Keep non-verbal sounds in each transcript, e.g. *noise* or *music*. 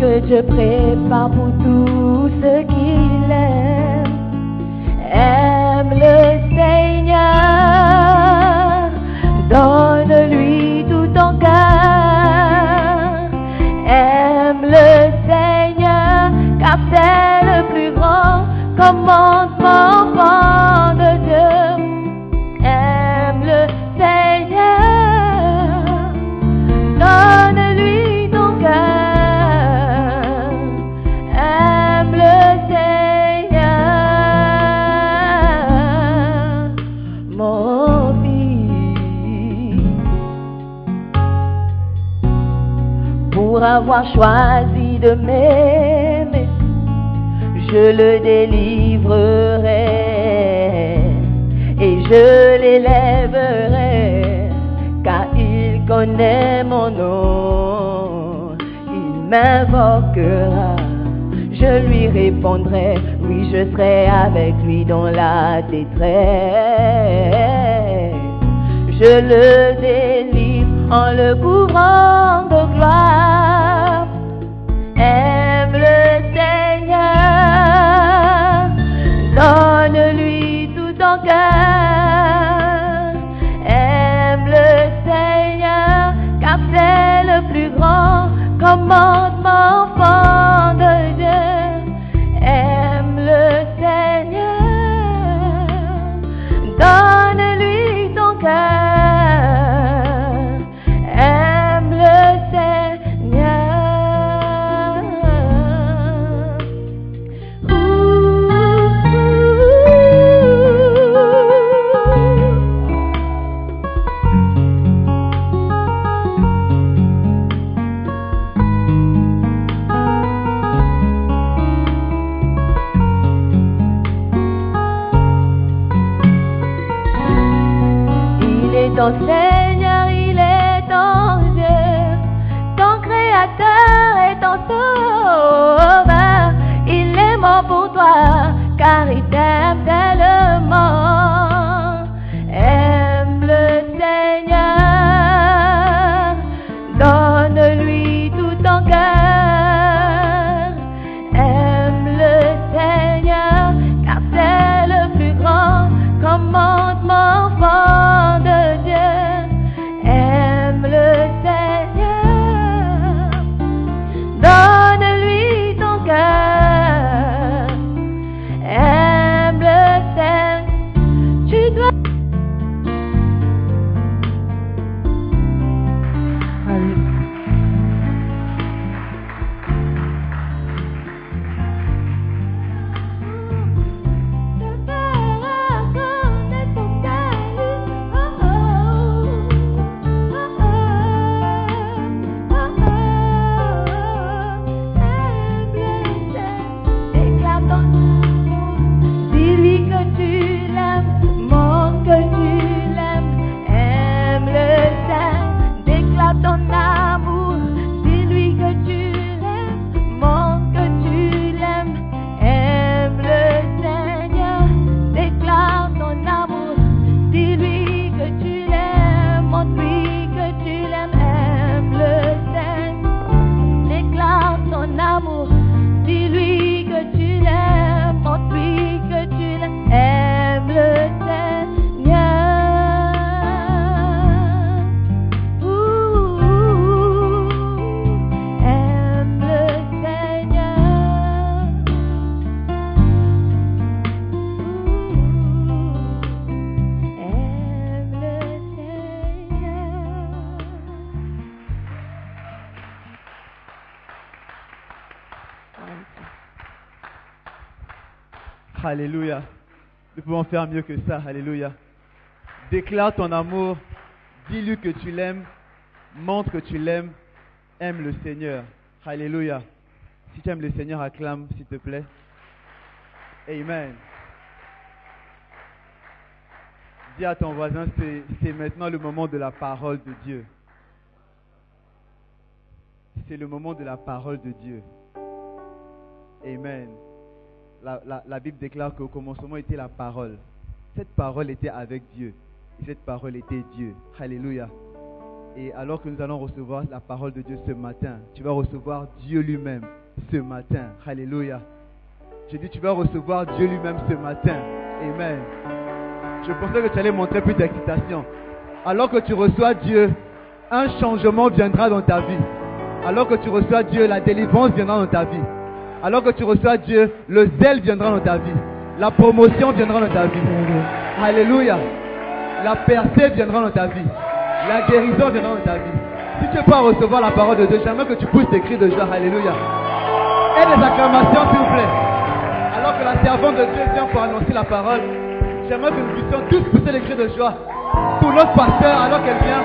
Que Dieu prépare pour tous ceux qui avoir choisi de m'aimer, je le délivrerai et je l'élèverai, car il connaît mon nom. Il m'invoquera, je lui répondrai, oui, je serai avec lui dans la détresse. Je le délivre en le couvrant de gloire. Aime le Seigneur, car c'est le plus grand commandement faire mieux que ça. Alléluia. Déclare ton amour. Dis-lui que tu l'aimes. Montre que tu l'aimes. Aime le Seigneur. Alléluia. Si tu aimes le Seigneur, acclame, s'il te plaît. Amen. Dis à ton voisin, c'est- maintenant le moment de la parole de Dieu. C'est le moment de la parole de Dieu. Amen. La, Bible déclare qu'au commencement était la parole. Cette parole était avec Dieu. Et cette parole était Dieu. Alléluia. Et alors que nous allons recevoir la parole de Dieu ce matin, tu vas recevoir Dieu lui-même ce matin. Alléluia. Je dis, tu vas recevoir Dieu lui-même ce matin. Amen. Je pensais que tu allais montrer plus d'excitation. Alors que tu reçois Dieu, un changement viendra dans ta vie. Alors que tu reçois Dieu, la délivrance viendra dans ta vie. Alors que tu reçois Dieu, le zèle viendra dans ta vie. La promotion viendra dans ta vie. Alléluia. La percée viendra dans ta vie. La guérison viendra dans ta vie. Si tu veux pas recevoir la parole de Dieu, j'aimerais que tu pousses tes cris de joie. Alléluia. Et des acclamations, s'il vous plaît. Alors que la servante de Dieu vient pour annoncer la parole, j'aimerais que nous puissions tous pousser les cris de joie pour notre pasteur alors qu'elle vient.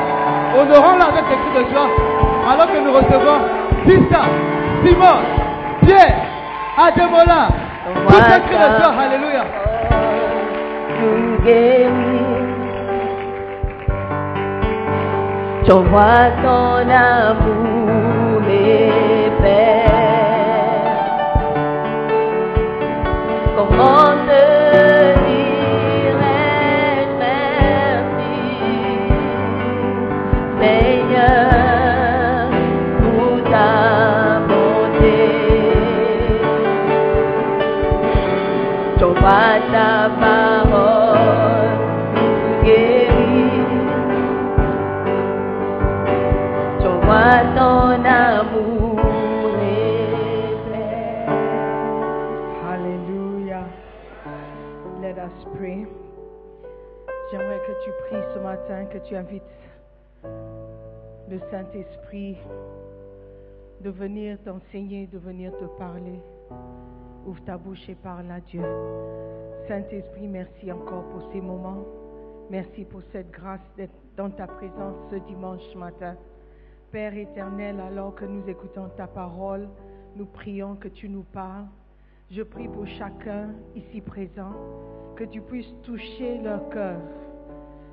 Honorons-la avec les cris de joie alors que nous recevons Sista, Simon, Pierre, Ademola. Tous ces cris de joie. Alléluia. nous guérit. Je vois ton amour, Vois ta parole guérit. Vois ton amour. Hallelujah. Let us pray. J'aimerais que tu pries ce matin, que tu invites le Saint-Esprit de venir t'enseigner, de venir te parler. Ouvre ta bouche et parle à Dieu. Saint-Esprit, merci encore pour ces moments. Merci pour cette grâce d'être dans ta présence ce dimanche matin. Père éternel, alors que nous écoutons ta parole, nous prions que tu nous parles. Je prie pour chacun ici présent, que tu puisses toucher leur cœur,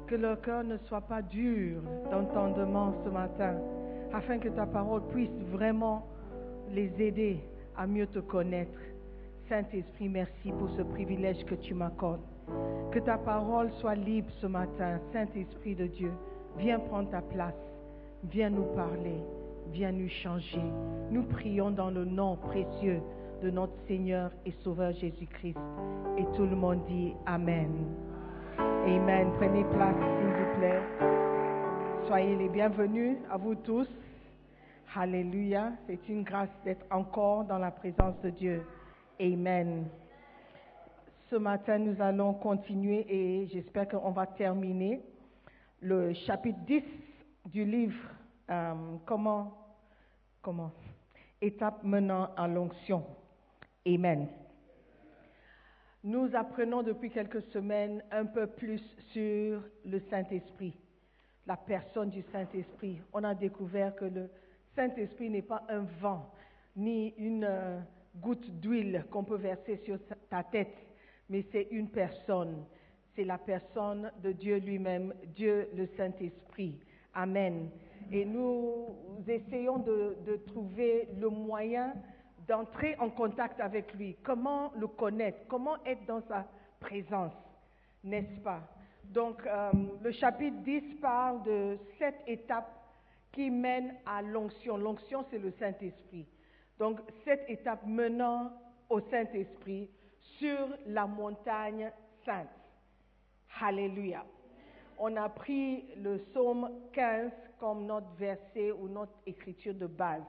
que leur cœur ne soit pas dur d'entendement ce matin, afin que ta parole puisse vraiment les aider à mieux te connaître. Saint-Esprit, merci pour ce privilège que tu m'accordes. Que ta parole soit libre ce matin. Saint-Esprit de Dieu, viens prendre ta place. Viens nous parler. Viens nous changer. Nous prions dans le nom précieux de notre Seigneur et Sauveur Jésus-Christ. Et tout le monde dit Amen. Amen. Prenez place, s'il vous plaît. Soyez les bienvenus à vous tous. Alléluia. C'est une grâce d'être encore dans la présence de Dieu. Amen. Ce matin, nous allons continuer et j'espère qu'on va terminer le chapitre 10 du livre euh, Comment, comment Étape menant à l'onction. Amen. Nous apprenons depuis quelques semaines un peu plus sur le Saint-Esprit, la personne du Saint-Esprit. On a découvert que le Saint-Esprit n'est pas un vent ni une goutte d'huile qu'on peut verser sur ta tête, mais c'est une personne. C'est la personne de Dieu lui-même, Dieu le Saint-Esprit. Amen. Et nous essayons de, de trouver le moyen d'entrer en contact avec lui. Comment le connaître? Comment être dans sa présence? N'est-ce pas? Donc, euh, le chapitre 10 parle de sept étapes qui mènent à l'onction. L'onction, c'est le Saint-Esprit. Donc, cette étape menant au Saint-Esprit sur la montagne sainte. Alléluia. On a pris le psaume 15 comme notre verset ou notre écriture de base.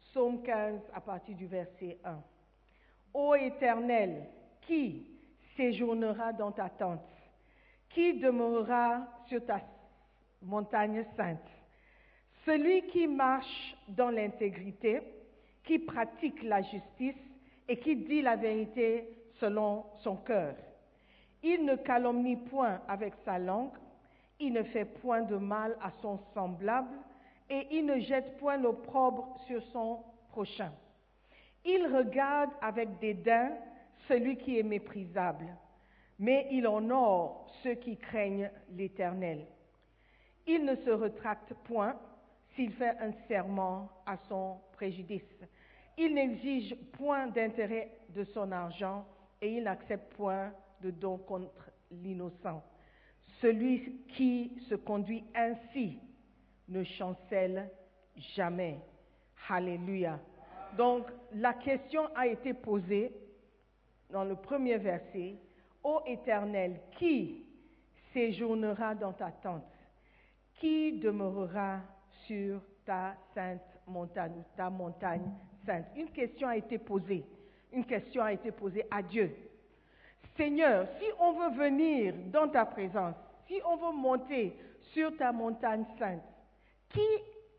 Psaume 15 à partir du verset 1. Ô Éternel, qui séjournera dans ta tente? Qui demeurera sur ta montagne sainte? Celui qui marche dans l'intégrité, qui pratique la justice et qui dit la vérité selon son cœur. Il ne calomnie point avec sa langue, il ne fait point de mal à son semblable, et il ne jette point l'opprobre sur son prochain. Il regarde avec dédain celui qui est méprisable, mais il honore ceux qui craignent l'Éternel. Il ne se retracte point s'il fait un serment à son préjudice. Il n'exige point d'intérêt de son argent et il n'accepte point de don contre l'innocent. Celui qui se conduit ainsi ne chancelle jamais. Alléluia. Donc la question a été posée dans le premier verset. Ô Éternel, qui séjournera dans ta tente? Qui demeurera sur ta sainte montagne, ta montagne Une question a été posée. Une question a été posée à Dieu. Seigneur, si on veut venir dans ta présence, si on veut monter sur ta montagne sainte, qui,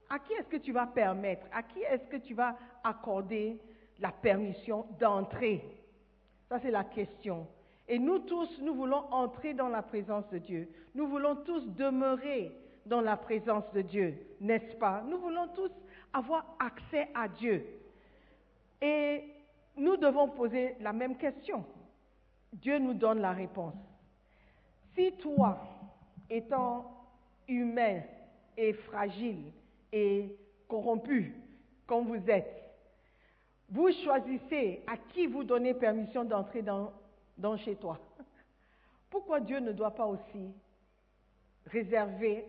à qui est-ce que tu vas permettre, à qui est-ce que tu vas accorder la permission d'entrer? Ça, c'est la question. Et nous tous, nous voulons entrer dans la présence de Dieu. Nous voulons tous demeurer dans la présence de Dieu, n'est-ce pas? Nous voulons tous avoir accès à Dieu. Et nous devons poser la même question. Dieu nous donne la réponse. Si toi, étant humain et fragile et corrompu comme vous êtes, vous choisissez à qui vous donnez permission d'entrer dans, chez toi, pourquoi Dieu ne doit pas aussi réserver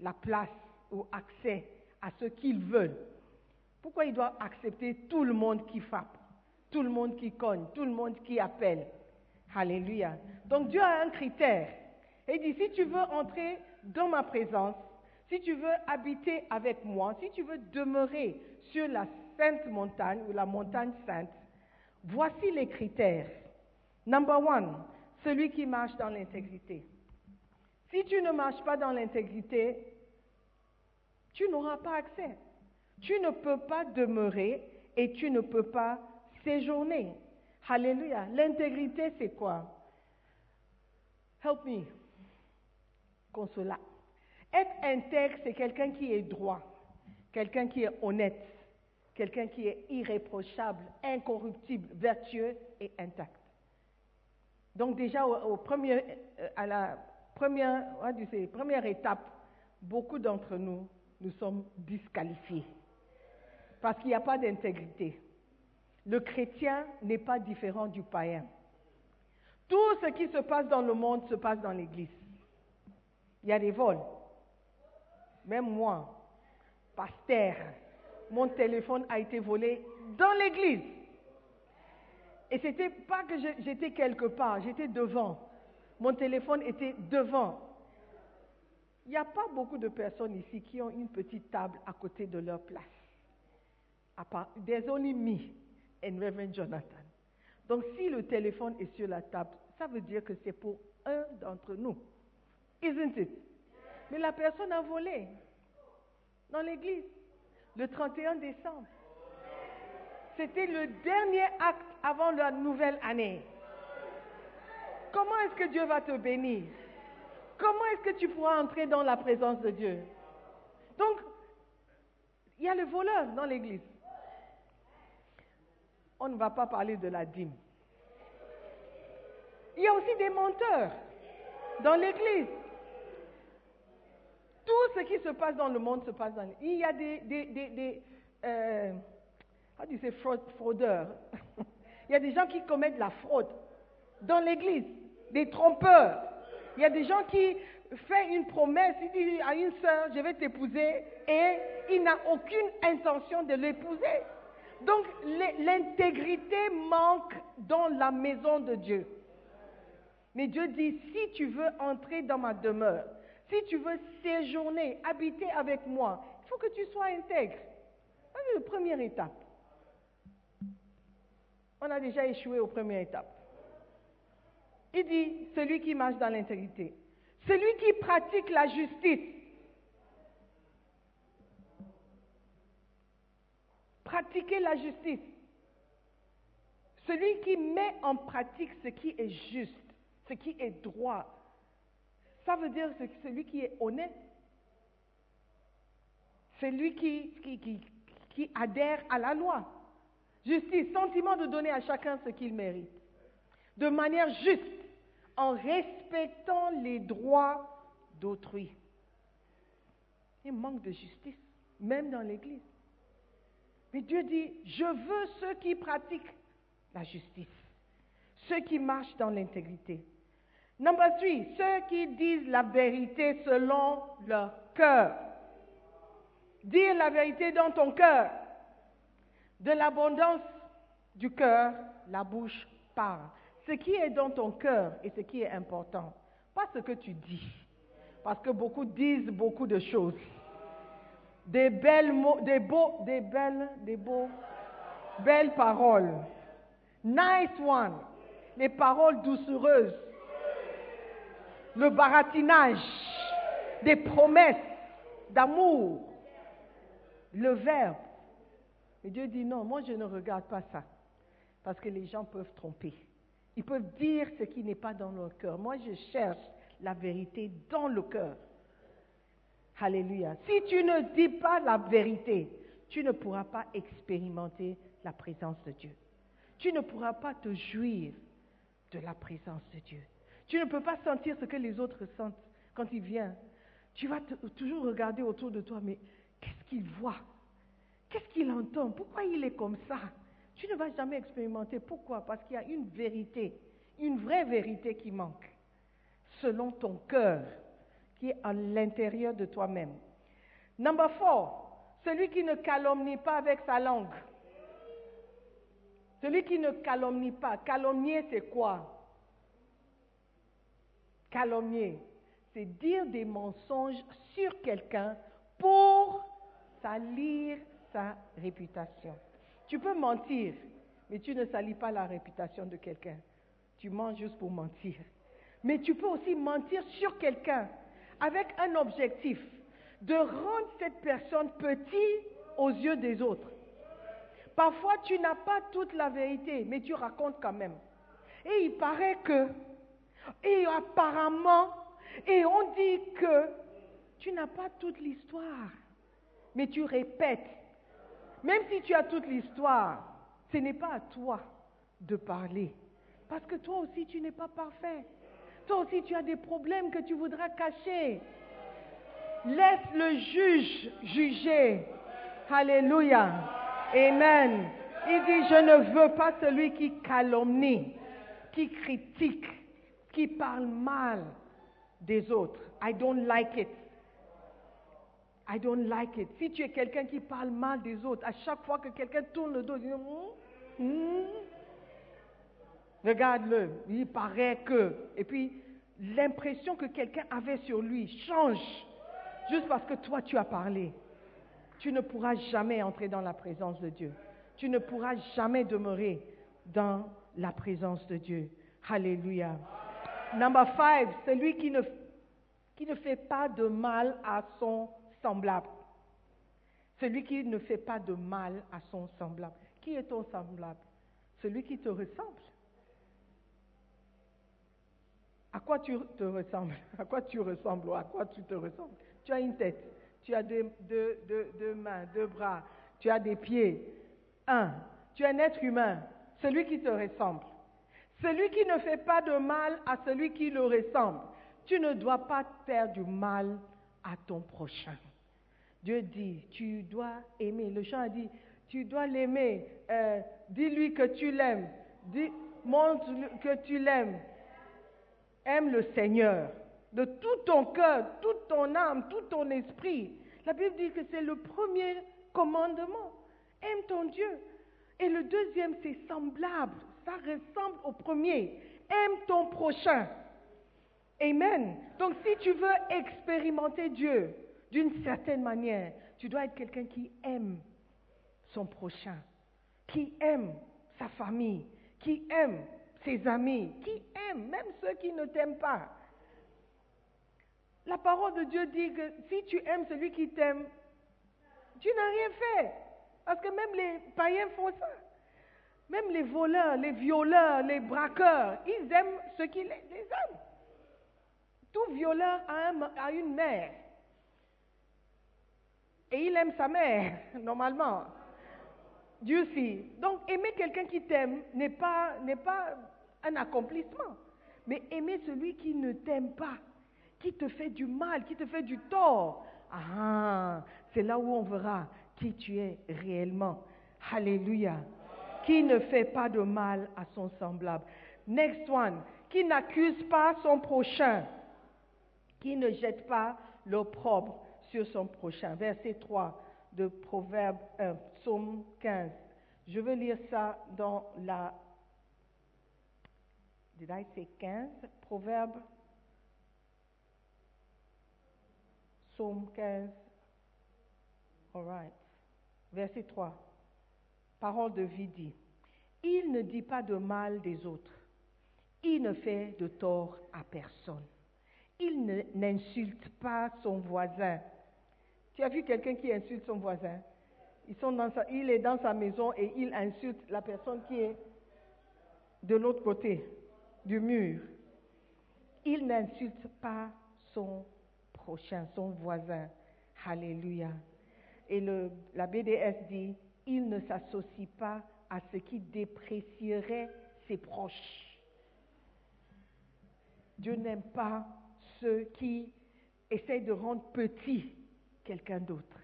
la place ou accès à ce qu'il veut? Pourquoi il doit accepter tout le monde qui frappe, tout le monde qui cogne, tout le monde qui appelle? Alléluia. Donc Dieu a un critère. Et il dit, si tu veux entrer dans ma présence, si tu veux habiter avec moi, si tu veux demeurer sur la sainte montagne ou la montagne sainte, voici les critères. Number one, celui qui marche dans l'intégrité. Si tu ne marches pas dans l'intégrité, tu n'auras pas accès. Tu ne peux pas demeurer et tu ne peux pas séjourner. Alléluia. L'intégrité, c'est quoi? Help me. Consola. Être intègre, c'est quelqu'un qui est droit, quelqu'un qui est honnête, quelqu'un qui est irréprochable, incorruptible, vertueux et intact. Donc déjà, au, premier, euh, à la première, première étape, beaucoup d'entre nous, nous sommes disqualifiés parce qu'il n'y a pas d'intégrité. Le chrétien n'est pas différent du païen. Tout ce qui se passe dans le monde se passe dans l'Église. Il y a des vols. Même moi, pasteur, mon téléphone a été volé dans l'Église. Et ce n'était pas que j'étais quelque part, j'étais devant. Mon téléphone était devant. Il n'y a pas beaucoup de personnes ici qui ont une petite table à côté de leur place. There's only me and Reverend Jonathan. Donc si le téléphone est sur la table, ça veut dire que c'est pour un d'entre nous. Isn't it? Mais la personne a volé dans l'église le 31 décembre. C'était le dernier acte avant la nouvelle année. Comment est-ce que Dieu va te bénir? Comment est-ce que tu pourras entrer dans la présence de Dieu? Donc, il y a le voleur dans l'église on ne va pas parler de la dîme. Il y a aussi des menteurs dans l'Église. Tout ce qui se passe dans le monde se passe dans l'Église. Il y a des, euh, fraudeurs? *laughs* Il y a des gens qui commettent la fraude dans l'Église, des trompeurs. Il y a des gens qui font une promesse, à une sœur, je vais t'épouser, et il n'a aucune intention de l'épouser. Donc l'intégrité manque dans la maison de Dieu. Mais Dieu dit, si tu veux entrer dans ma demeure, si tu veux séjourner, habiter avec moi, il faut que tu sois intègre. C'est la première étape. On a déjà échoué aux premières étapes. Il dit, celui qui marche dans l'intégrité, celui qui pratique la justice, pratiquer la justice. Celui qui met en pratique ce qui est juste, ce qui est droit, ça veut dire celui qui est honnête, celui qui adhère à la loi. Justice, sentiment de donner à chacun ce qu'il mérite. De manière juste, en respectant les droits d'autrui. Il manque de justice, même dans l'Église. Mais Dieu dit, je veux ceux qui pratiquent la justice, ceux qui marchent dans l'intégrité. Number three, ceux qui disent la vérité selon leur cœur. Dire la vérité dans ton cœur. De l'abondance du cœur, la bouche parle. Ce qui est dans ton cœur et ce qui est important. Pas ce que tu dis. Parce que beaucoup disent beaucoup de choses. Des belles mots, des beaux, des belles, des beaux, belles paroles. Nice one. Les paroles doucereuses. Le baratinage. Des promesses d'amour. Le verbe. Et Dieu dit non, moi je ne regarde pas ça. Parce que les gens peuvent tromper. Ils peuvent dire ce qui n'est pas dans leur cœur. Moi je cherche la vérité dans le cœur. Alléluia. Si tu ne dis pas la vérité, tu ne pourras pas expérimenter la présence de Dieu. Tu ne pourras pas te jouir de la présence de Dieu. Tu ne peux pas sentir ce que les autres sentent quand il vient. Tu vas toujours regarder autour de toi, mais qu'est-ce qu'il voit? Qu'est-ce qu'il entend? Pourquoi il est comme ça? Tu ne vas jamais expérimenter. Pourquoi? Parce qu'il y a une vérité, une vraie vérité qui manque, selon ton cœur, qui est à l'intérieur de toi-même. Number four, celui qui ne calomnie pas avec sa langue. Celui qui ne calomnie pas. Calomnier, c'est quoi? Calomnier, c'est dire des mensonges sur quelqu'un pour salir sa réputation. Tu peux mentir, mais tu ne salis pas la réputation de quelqu'un. Tu mens juste pour mentir. Mais tu peux aussi mentir sur quelqu'un avec un objectif de rendre cette personne petite aux yeux des autres. Parfois, tu n'as pas toute la vérité, mais tu racontes quand même. Et il paraît que, et apparemment, et on dit que tu n'as pas toute l'histoire, mais tu répètes. Même si tu as toute l'histoire, ce n'est pas à toi de parler. Parce que toi aussi, tu n'es pas parfait. Toi aussi, tu as des problèmes que tu voudras cacher. Laisse le juge juger. Alléluia. Amen. Il dit, je ne veux pas celui qui calomnie, qui critique, qui parle mal des autres. I don't like it. I don't like it. Si tu es quelqu'un qui parle mal des autres, à chaque fois que quelqu'un tourne le dos, il dit, hmm, hmm. Regarde-le, il paraît que. Et puis, l'impression que quelqu'un avait sur lui change juste parce que toi, tu as parlé. Tu ne pourras jamais entrer dans la présence de Dieu. Tu ne pourras jamais demeurer dans la présence de Dieu. Alléluia. Number five, celui qui ne, qui ne fait pas de mal à son semblable. Celui qui ne fait pas de mal à son semblable. Qui est ton semblable? Celui qui te ressemble. À quoi tu te ressembles? *laughs* À quoi tu ressembles? Ou à quoi tu te ressembles? Tu as une tête, tu as deux, deux, deux, deux, mains, deux bras, tu as des pieds. Un, tu es un être humain, celui qui te ressemble. Celui qui ne fait pas de mal à celui qui le ressemble. Tu ne dois pas faire du mal à ton prochain. Dieu dit, tu dois aimer. Le chant a dit, tu dois l'aimer. Euh, Dis-lui que tu l'aimes. Montre que tu l'aimes. Aime le Seigneur de tout ton cœur, toute ton âme, tout ton esprit. La Bible dit que c'est le premier commandement. Aime ton Dieu. Et le deuxième, c'est semblable. Ça ressemble au premier. Aime ton prochain. Amen. Donc si tu veux expérimenter Dieu d'une certaine manière, tu dois être quelqu'un qui aime son prochain, qui aime sa famille, qui aime ses amis, qui aime même ceux qui ne t'aiment pas. La parole de Dieu dit que si tu aimes celui qui t'aime, tu n'as rien fait. Parce que même les païens font ça. Même les voleurs, les violeurs, les braqueurs, ils aiment ceux qui les, aiment. Tout violeur a une mère. Et il aime sa mère, *laughs* normalement. Dieu si. Donc, aimer quelqu'un qui t'aime n'est pas, n'est pas un accomplissement. Mais aimer celui qui ne t'aime pas, qui te fait du mal, qui te fait du tort. Ah, c'est là où on verra qui tu es réellement. Alléluia. Qui ne fait pas de mal à son semblable. Next one. Qui n'accuse pas son prochain. Qui ne jette pas l'opprobre sur son prochain. Verset 3 de Proverbe 1, Psaume 15. Je veux lire ça dans la. Say 15? Proverbe. Psaume 15. All right. Verset 3. Parole de vie dit. Il ne dit pas de mal des autres. Il ne fait de tort à personne. Il n'insulte pas son voisin. Tu as vu quelqu'un qui insulte son voisin? Il est dans sa maison et il insulte la personne qui est de l'autre côté du mur. Il n'insulte pas son prochain, son voisin. Alléluia. Et le, la BDS dit, il ne s'associe pas à ce qui déprécierait ses proches. Dieu n'aime pas ceux qui essayent de rendre petit quelqu'un d'autre.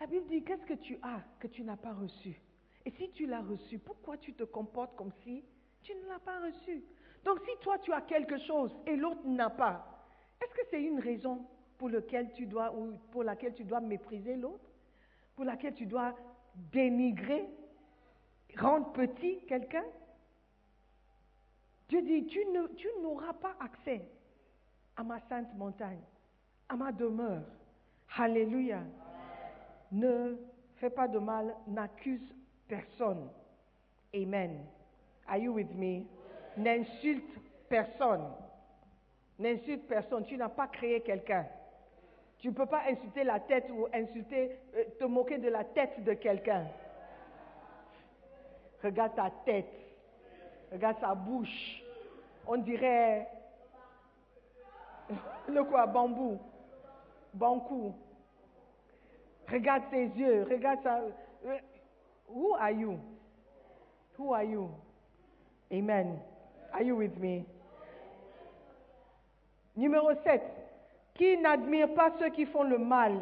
La Bible dit, qu'est-ce que tu as que tu n'as pas reçu? Et si tu l'as reçu, pourquoi tu te comportes comme si tu ne l'as pas reçu Donc si toi tu as quelque chose et l'autre n'a pas, est-ce que c'est une raison pour, lequel tu dois, ou pour laquelle tu dois mépriser l'autre? Pour laquelle tu dois dénigrer, rendre petit quelqu'un? Dieu dit, tu tu n'auras pas accès à ma sainte montagne, à ma demeure. Alléluia. Ne fais pas de mal, n'accuse personne. Amen. Are you with me? N'insulte personne. N'insulte personne. Tu n'as pas créé quelqu'un. Tu ne peux pas insulter la tête ou insulter, euh, te moquer de la tête de quelqu'un. Regarde ta tête. Regarde sa bouche. On dirait *laughs* le quoi, bambou, bankou. Regarde ses yeux, regarde sa. euh, Who are you? Who are you? Amen. Are you with me? Numéro 7. Qui n'admire pas ceux qui font le mal?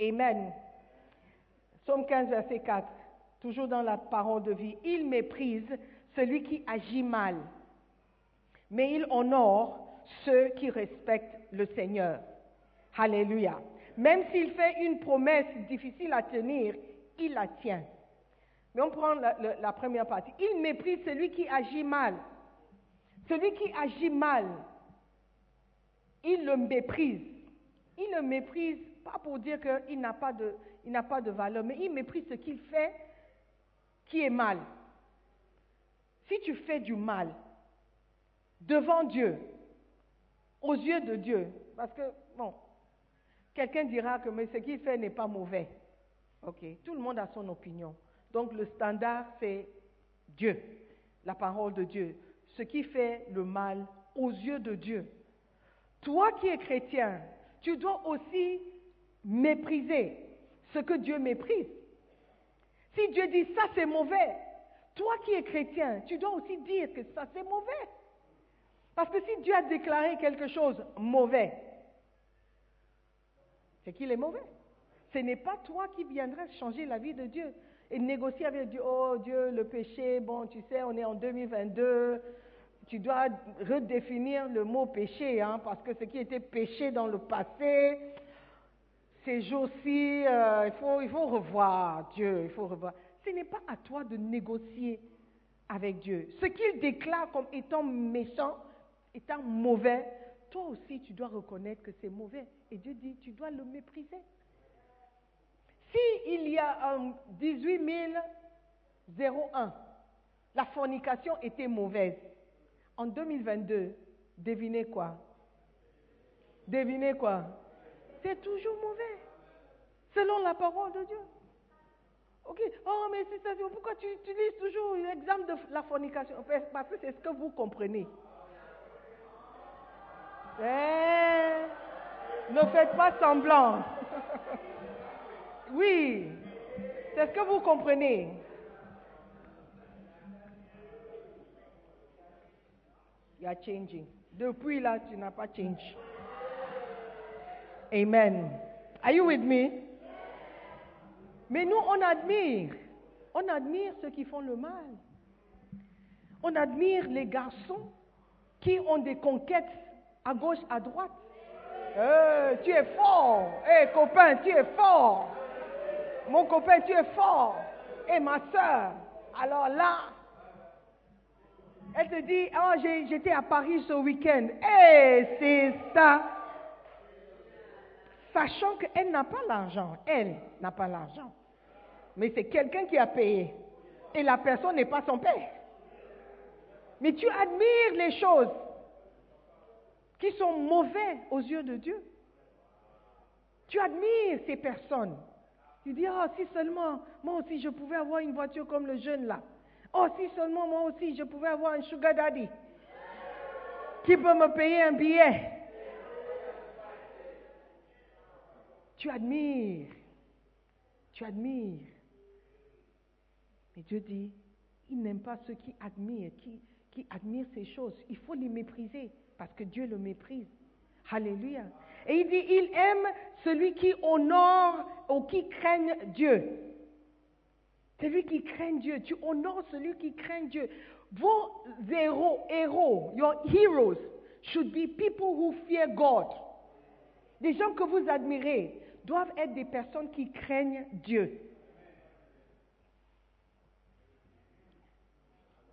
Amen. Psaume 15, verset 4. Toujours dans la parole de vie. Il méprise celui qui agit mal, mais il honore ceux qui respectent le Seigneur. Alléluia. Même s'il fait une promesse difficile à tenir, il la tient. Mais on prend la, première partie. Il méprise celui qui agit mal. Celui qui agit mal, il le méprise. Il le méprise pas pour dire qu'il n'a pas, de, pas de valeur, mais il méprise ce qu'il fait qui est mal. Si tu fais du mal devant Dieu, aux yeux de Dieu, parce que, bon, quelqu'un dira que ce qu'il fait n'est pas mauvais. Ok, tout le monde a son opinion. Donc le standard, c'est Dieu, la parole de Dieu. Ce qui fait le mal aux yeux de Dieu. Toi qui es chrétien, tu dois aussi mépriser ce que Dieu méprise. Si Dieu dit ça c'est mauvais, toi qui es chrétien, tu dois aussi dire que ça c'est mauvais. Parce que si Dieu a déclaré quelque chose mauvais, c'est qu'il est mauvais. Ce n'est pas toi qui viendras changer la vie de Dieu et négocier avec Dieu. Oh Dieu, le péché, bon, tu sais, on est en 2022. Tu dois redéfinir le mot péché, hein, parce que ce qui était péché dans le passé, ces jours-ci, euh, il, faut, il faut revoir Dieu, il faut revoir. Ce n'est pas à toi de négocier avec Dieu. Ce qu'il déclare comme étant méchant, étant mauvais, toi aussi tu dois reconnaître que c'est mauvais. Et Dieu dit, tu dois le mépriser. Si il y a un 18 001, la fornication était mauvaise. En 2022, devinez quoi? Devinez quoi? C'est toujours mauvais, selon la parole de Dieu. Ok, oh, mais c'est ça, pourquoi tu utilises toujours l'exemple de la fornication? Parce que c'est ce que vous comprenez. Eh, ne faites pas semblant. *laughs* oui, c'est ce que vous comprenez? You are changing. Depuis là, tu n'as pas changé. Amen. Are you with me? Mais nous, on admire. On admire ceux qui font le mal. On admire les garçons qui ont des conquêtes à gauche, à droite. Eh, tu es fort. Eh, copain, tu es fort. Mon copain, tu es fort. Et ma soeur. Alors là, elle te dit, oh, j'étais à Paris ce week-end. Eh, c'est ça. Sachant qu'elle n'a pas l'argent. Elle n'a pas l'argent. Mais c'est quelqu'un qui a payé. Et la personne n'est pas son père. Mais tu admires les choses qui sont mauvaises aux yeux de Dieu. Tu admires ces personnes. Tu dis, oh, si seulement moi aussi je pouvais avoir une voiture comme le jeune là. Oh, si seulement moi aussi je pouvais avoir un sugar daddy qui peut me payer un billet. Tu admires. Tu admires. Mais Dieu dit, il n'aime pas ceux qui admirent, qui, qui admirent ces choses. Il faut les mépriser parce que Dieu le méprise. Alléluia. Et il dit, il aime celui qui honore ou qui craigne Dieu. Celui qui craint Dieu. Tu honores celui qui craint Dieu. Vos héros, héros, your heroes, should be people who fear God. Des gens que vous admirez doivent être des personnes qui craignent Dieu.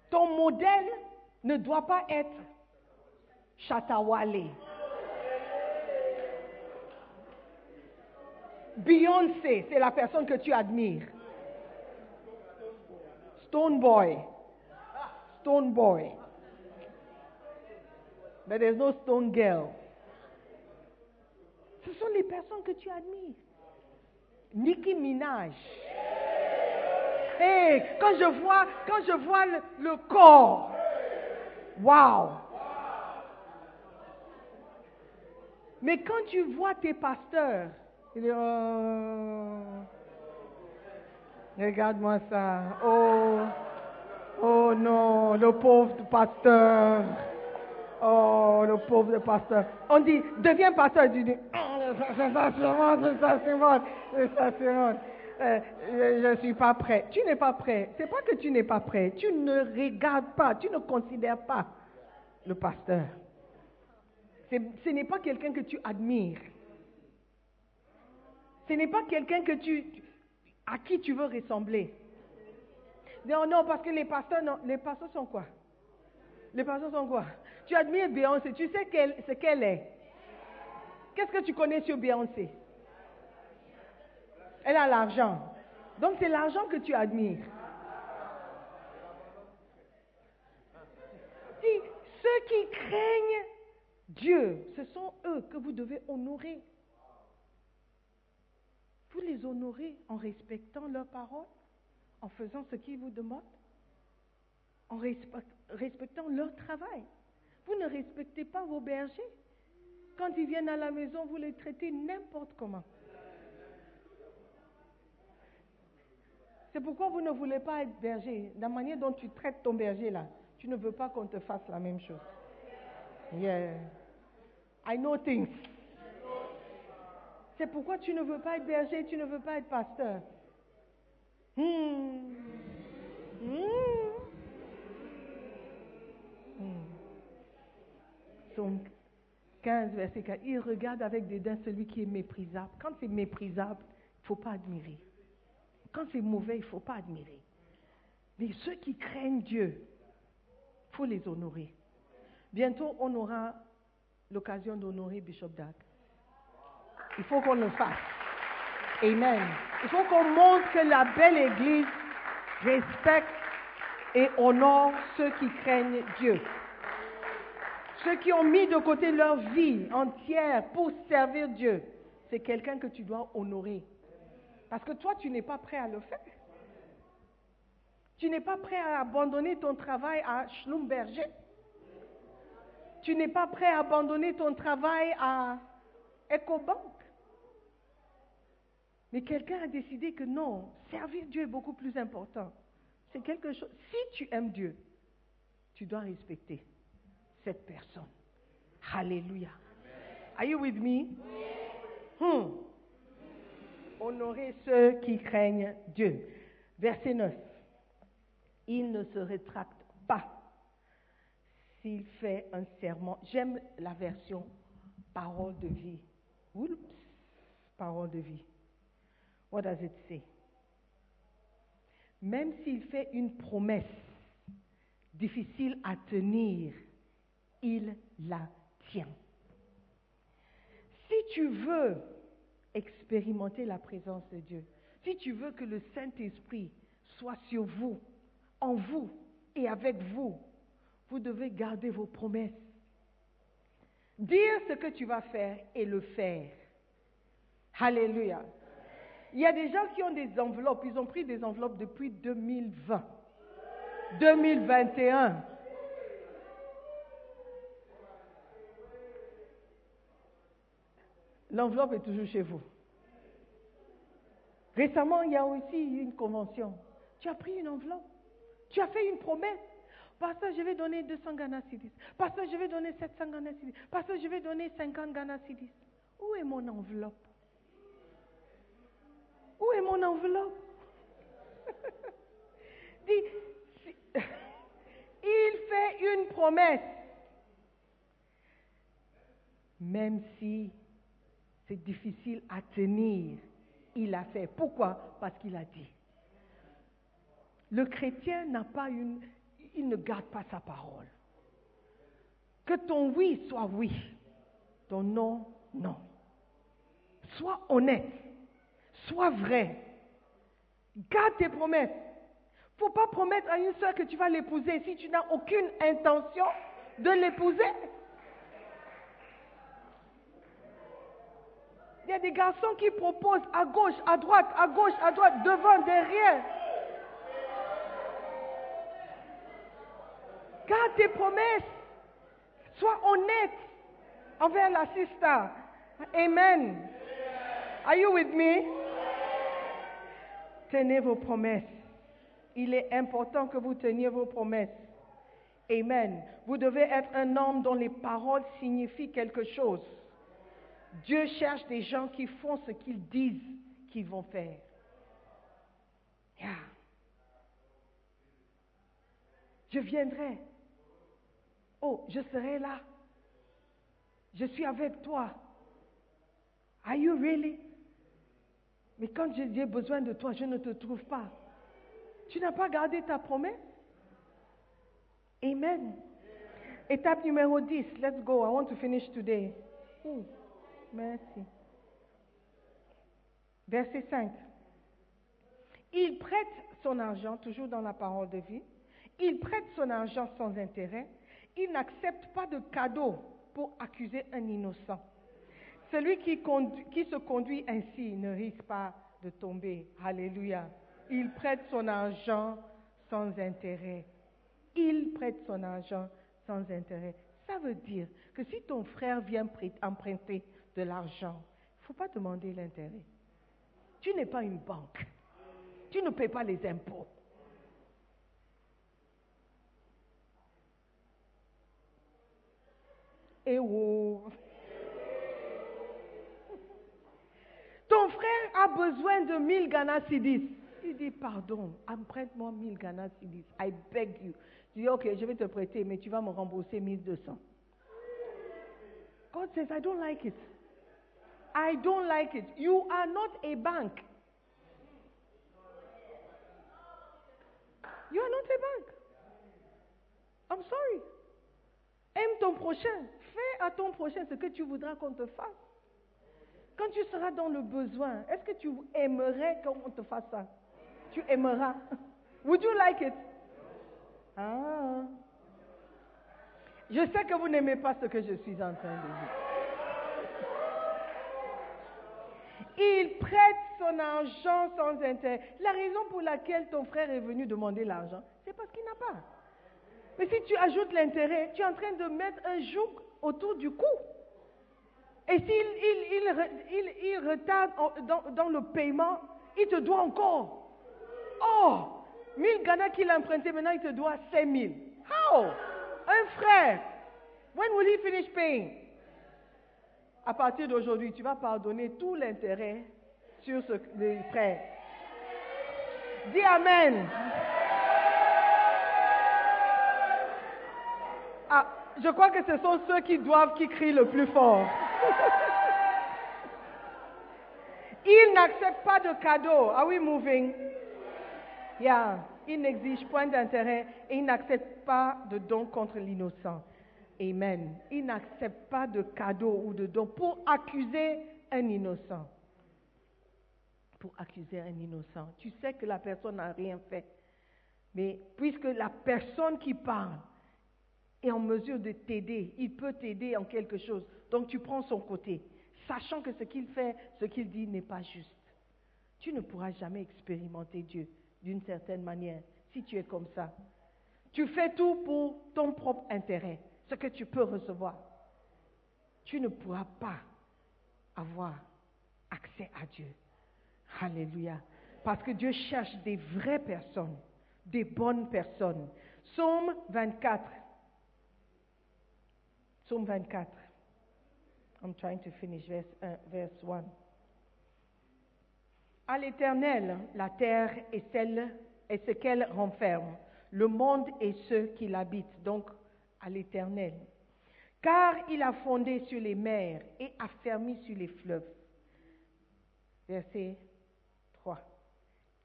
Ton modèle ne doit pas être Chatawale. Beyoncé, c'est la personne que tu admires. Stone Boy. Stone Boy. But there's no Stone Girl. Ce sont les personnes que tu admires. Nicki Minaj. Hey, quand je vois, quand je vois le, le corps, wow. Mais quand tu vois tes pasteurs, tu dis, oh, regarde-moi ça. Oh, oh non, le pauvre pasteur. Oh, le pauvre pasteur. On dit, deviens pasteur. Tu dis, oh, c'est ça, c'est ça, c'est euh, je ne suis pas prêt. Tu n'es pas prêt. C'est pas que tu n'es pas prêt. Tu ne regardes pas, tu ne considères pas le pasteur. Ce n'est pas quelqu'un que tu admires. Ce n'est pas quelqu'un que tu, à qui tu veux ressembler. Non, non, parce que les pasteurs, non, les pasteurs sont quoi? Les pasteurs sont quoi? Tu admires Beyoncé, tu sais ce qu'elle est. Qu'est-ce que tu connais sur Beyoncé? Elle a l'argent. Donc c'est l'argent que tu admires. Ceux qui craignent Dieu, ce sont eux que vous devez honorer. Vous les honorez en respectant leurs paroles, en faisant ce qu'ils vous demandent, en respectant leur travail. Vous ne respectez pas vos bergers. Quand ils viennent à la maison, vous les traitez n'importe comment. C'est pourquoi vous ne voulez pas être berger. La manière dont tu traites ton berger là, tu ne veux pas qu'on te fasse la même chose. Yeah. I know things. C'est pourquoi tu ne veux pas être berger, tu ne veux pas être pasteur. Hmm. Hmm. Hmm. 15, verset 4. Il regarde avec dédain celui qui est méprisable. Quand c'est méprisable, il ne faut pas admirer. Quand c'est mauvais, il ne faut pas admirer. Mais ceux qui craignent Dieu, il faut les honorer. Bientôt, on aura l'occasion d'honorer Bishop Dag. Il faut qu'on le fasse. Amen. Il faut qu'on montre que la belle Église respecte et honore ceux qui craignent Dieu. Ceux qui ont mis de côté leur vie entière pour servir Dieu, c'est quelqu'un que tu dois honorer. Parce que toi, tu n'es pas prêt à le faire. Tu n'es pas prêt à abandonner ton travail à Schlumberger. Tu n'es pas prêt à abandonner ton travail à EcoBank. Mais quelqu'un a décidé que non, servir Dieu est beaucoup plus important. C'est quelque chose. Si tu aimes Dieu, tu dois respecter cette personne. Alléluia. Are you with me? Hmm. Honorez ceux qui craignent Dieu. Verset 9. Il ne se rétracte pas s'il fait un serment. J'aime la version parole de vie. Oups, parole de vie. What does it say? Même s'il fait une promesse difficile à tenir, il la tient. Si tu veux expérimenter la présence de Dieu, si tu veux que le Saint-Esprit soit sur vous, en vous et avec vous, vous devez garder vos promesses. Dire ce que tu vas faire et le faire. Alléluia. Il y a des gens qui ont des enveloppes, ils ont pris des enveloppes depuis 2020, 2021. L'enveloppe est toujours chez vous. Récemment, il y a aussi une convention. Tu as pris une enveloppe. Tu as fait une promesse. Pasteur, je vais donner 200 Ghana Cedis. Pasteur, je vais donner 700 Ghana Cedis. Pasteur, je vais donner 50 Ghana Cedis. Où est mon enveloppe? Où est mon enveloppe? *laughs* *laughs* Il fait une promesse. Même si c'est difficile à tenir, il a fait. Pourquoi? Parce qu'il a dit. Le chrétien n'a pas une... Il ne garde pas sa parole. Que ton oui soit oui, ton non, non. Sois honnête, sois vrai. Garde tes promesses. Faut pas promettre à une soeur que tu vas l'épouser si tu n'as aucune intention de l'épouser. Il y a des garçons qui proposent à gauche, à droite, à gauche, à droite, devant, derrière. Garde tes promesses. Sois honnête envers la sister. Amen. Are you with me? Tenez vos promesses. Il est important que vous teniez vos promesses. Amen. Vous devez être un homme dont les paroles signifient quelque chose. Dieu cherche des gens qui font ce qu'ils disent qu'ils vont faire. Yeah. Je viendrai. Oh, je serai là. Je suis avec toi. Are you really? Mais quand j'ai besoin de toi, je ne te trouve pas. Tu n'as pas gardé ta promesse? Amen. Étape numéro 10. Let's go. I want to finish today. Merci. Verset 5. Il prête son argent, toujours dans la parole de vie. Il prête son argent sans intérêt. Il n'accepte pas de cadeau pour accuser un innocent. Celui qui, se conduit ainsi ne risque pas de tomber. Alléluia. Il prête son argent sans intérêt. Il prête son argent sans intérêt. Ça veut dire que si ton frère vient emprunter de l'argent, il ne faut pas demander l'intérêt. Tu n'es pas une banque. Tu ne payes pas les impôts. Et oh. Ton frère a besoin de 1000 Ghana Cedis. Il dit, pardon, emprunte-moi 1000 Ghana Cedis. I beg you. Tu dis, ok, je vais te prêter, mais tu vas me rembourser 1200. God says, I don't like it. I don't like it. You are not a bank. You are not a bank. I'm sorry. Aime ton prochain. Fais à ton prochain ce que tu voudras qu'on te fasse. Quand tu seras dans le besoin, est-ce que tu aimerais qu'on te fasse ça? Tu aimeras. *laughs* Would you like it? Ah. Je sais que vous n'aimez pas ce que je suis en train de dire. Il prête son argent sans intérêt. La raison pour laquelle ton frère est venu demander l'argent, c'est parce qu'il n'a pas. Mais si tu ajoutes l'intérêt, tu es en train de mettre un joug autour du cou. Et s'il il, il, il, retarde dans, dans, le paiement, il te doit encore. Oh, 1000 Ghana qu'il a emprunté, maintenant il te doit 5000. How? Un frère. When will he finish paying? À partir d'aujourd'hui, tu vas pardonner tout l'intérêt sur ce les frères. Dis Amen. Ah, je crois que ce sont ceux qui doivent qui crient le plus fort. *laughs* Il n'accepte pas de cadeaux. Are we moving? Yeah. Il n'exige point d'intérêt et il n'accepte pas de dons contre l'innocent. Amen. Il n'accepte pas de cadeaux ou de dons pour accuser un innocent. Pour accuser un innocent. Tu sais que la personne n'a rien fait. Mais puisque la personne qui parle est en mesure de t'aider, il peut t'aider en quelque chose. Donc tu prends son côté, sachant que ce qu'il fait, ce qu'il dit n'est pas juste. Tu ne pourras jamais expérimenter Dieu d'une certaine manière si tu es comme ça. Tu fais tout pour ton propre intérêt, ce que tu peux recevoir. Tu ne pourras pas avoir accès à Dieu. Alléluia. Parce que Dieu cherche des vraies personnes, des bonnes personnes. Psaume 24. Psaume 24. I'm trying to finish verse, 1, verse 1. À l'Éternel, la terre est celle et ce qu'elle renferme, le monde et ceux qui l'habitent, donc à l'Éternel. Car il a fondé sur les mers et affermi sur les fleuves. Verset 3.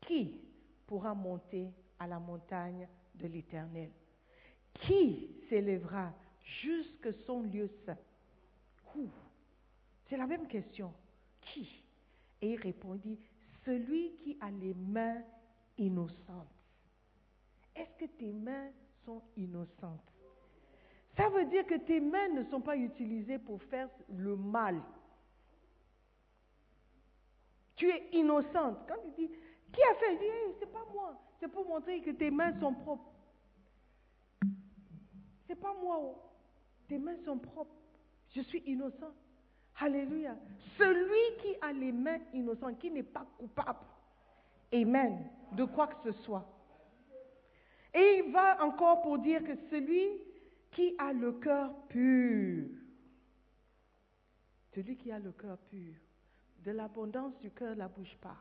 Qui pourra monter à la montagne de l'Éternel? Qui s'élèvera jusque son lieu saint C'est la même question. Qui? Et il répondit, celui qui a les mains innocentes. Est-ce que tes mains sont innocentes? Ça veut dire que tes mains ne sont pas utilisées pour faire le mal. Tu es innocente. Quand tu dis, qui a fait? Ce C'est pas moi. C'est pour montrer que tes mains sont propres. C'est pas moi. Tes mains sont propres. Je suis innocent. Alléluia. Celui qui a les mains innocentes, qui n'est pas coupable. Amen. De quoi que ce soit. Et il va encore pour dire que celui qui a le cœur pur, celui qui a le cœur pur, de l'abondance du cœur la bouche pas.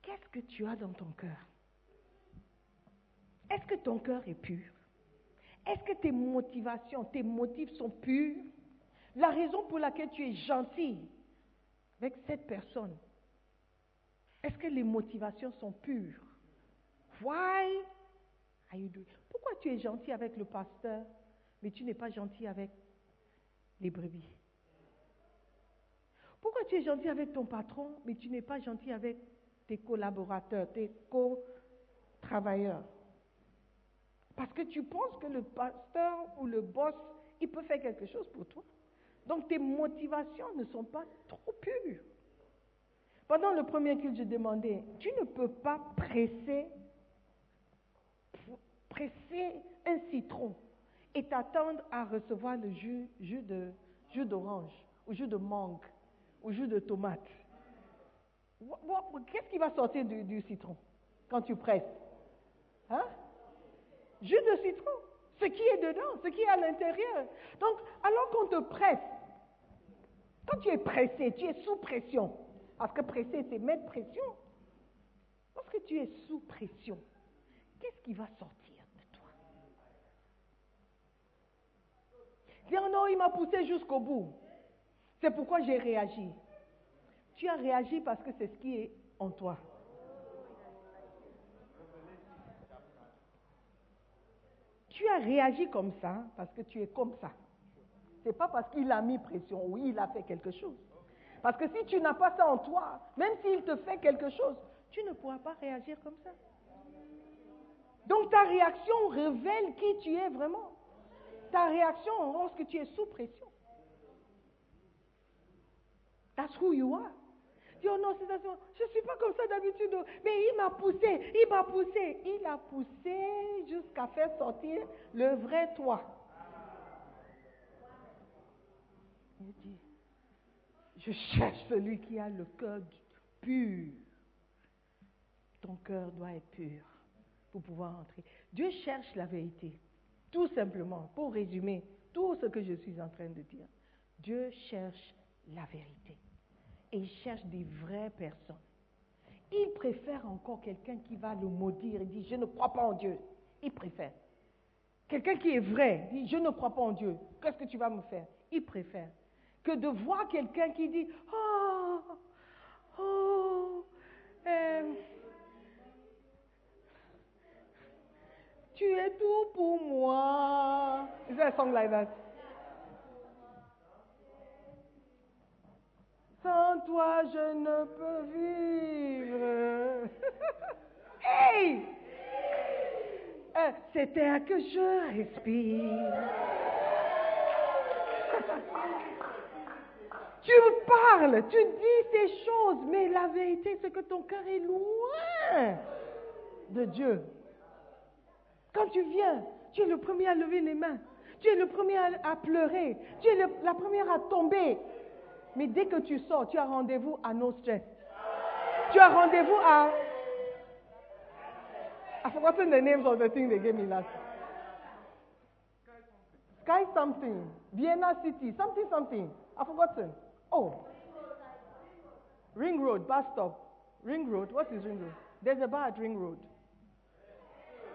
Qu'est-ce que tu as dans ton cœur? Est-ce que ton cœur est pur? Est-ce que tes motivations, tes motifs sont purs? La raison pour laquelle tu es gentil avec cette personne, est-ce que les motivations sont pures? Why? Pourquoi tu es gentil avec le pasteur, mais tu n'es pas gentil avec les brebis? Pourquoi tu es gentil avec ton patron, mais tu n'es pas gentil avec tes collaborateurs, tes co-travailleurs? Parce que tu penses que le pasteur ou le boss, il peut faire quelque chose pour toi. Donc tes motivations ne sont pas trop pures. Pendant le premier culte, je demandais, tu ne peux pas presser, presser un citron et t'attendre à recevoir le jus, de jus d'orange, ou jus de mangue, ou jus de tomate. Qu'est-ce qui va sortir du, du citron quand tu presses? Hein? Jus de citron, ce qui est dedans, ce qui est à l'intérieur. Donc, alors qu'on te presse, quand tu es pressé, tu es sous pression. Parce que pressé, c'est mettre pression. Lorsque tu es sous pression, qu'est-ce qui va sortir de toi? Dire non, il m'a poussé jusqu'au bout. C'est pourquoi j'ai réagi. Tu as réagi parce que c'est ce qui est en toi. Tu as réagi comme ça parce que tu es comme ça. Ce n'est pas parce qu'il a mis pression, oui, il a fait quelque chose. Parce que si tu n'as pas ça en toi, même s'il te fait quelque chose, tu ne pourras pas réagir comme ça. Donc ta réaction révèle qui tu es vraiment. Ta réaction lorsque tu es sous pression. That's who you are. Non, c'est ça, je ne suis pas comme ça d'habitude. Mais il m'a poussé, il m'a poussé. Il a poussé jusqu'à faire sortir le vrai toi. Il dit, je cherche celui qui a le cœur pur. Ton cœur doit être pur pour pouvoir entrer. Dieu cherche la vérité. Tout simplement, pour résumer tout ce que je suis en train de dire. Dieu cherche la vérité. Et cherche des vraies personnes. Il préfère encore quelqu'un qui va le maudire et dit, je ne crois pas en Dieu. Il préfère. Quelqu'un qui est vrai, dit, je ne crois pas en Dieu. Qu'est-ce que tu vas me faire? Il préfère. Que de voir quelqu'un qui dit, oh, oh, euh, tu es tout pour moi. Is there a song like that? Sans toi, je ne peux vivre. *laughs* hey! Euh, C'est un que je respire. *laughs* tu parles, tu dis ces choses, mais la vérité, c'est que ton cœur est loin de Dieu. Quand tu viens, tu es le premier à lever les mains. Tu es le premier à, à pleurer. Tu es la première à tomber. Mais dès que tu sors, tu as rendez-vous à No Stress. Tu as rendez-vous à. I forgotten the names of the thing they gave me last. Sky something. Vienna City. Something, something. I forgotten. Oh. Ring Road, bus stop. Ring Road. What is Ring Road? There's a bar at Ring Road.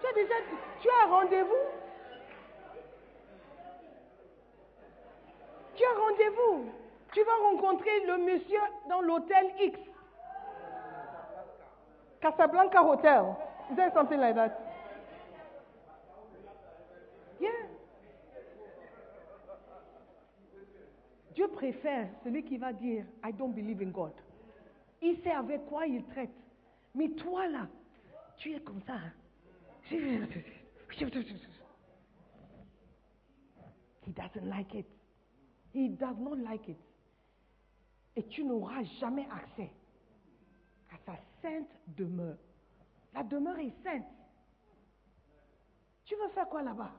Tu as déjà. Tu as rendez-vous? Tu as rendez-vous? Tu vas rencontrer le monsieur dans l'hôtel X. Casablanca Hotel. Is there something like that? Yeah. Dieu préfère celui qui va dire I don't believe in God. Il sait avec quoi il traite. Mais toi là, tu es comme ça. hein. He doesn't like it. He does not like it. Et tu n'auras jamais accès à sa sainte demeure. La demeure est sainte. Tu veux faire quoi là-bas?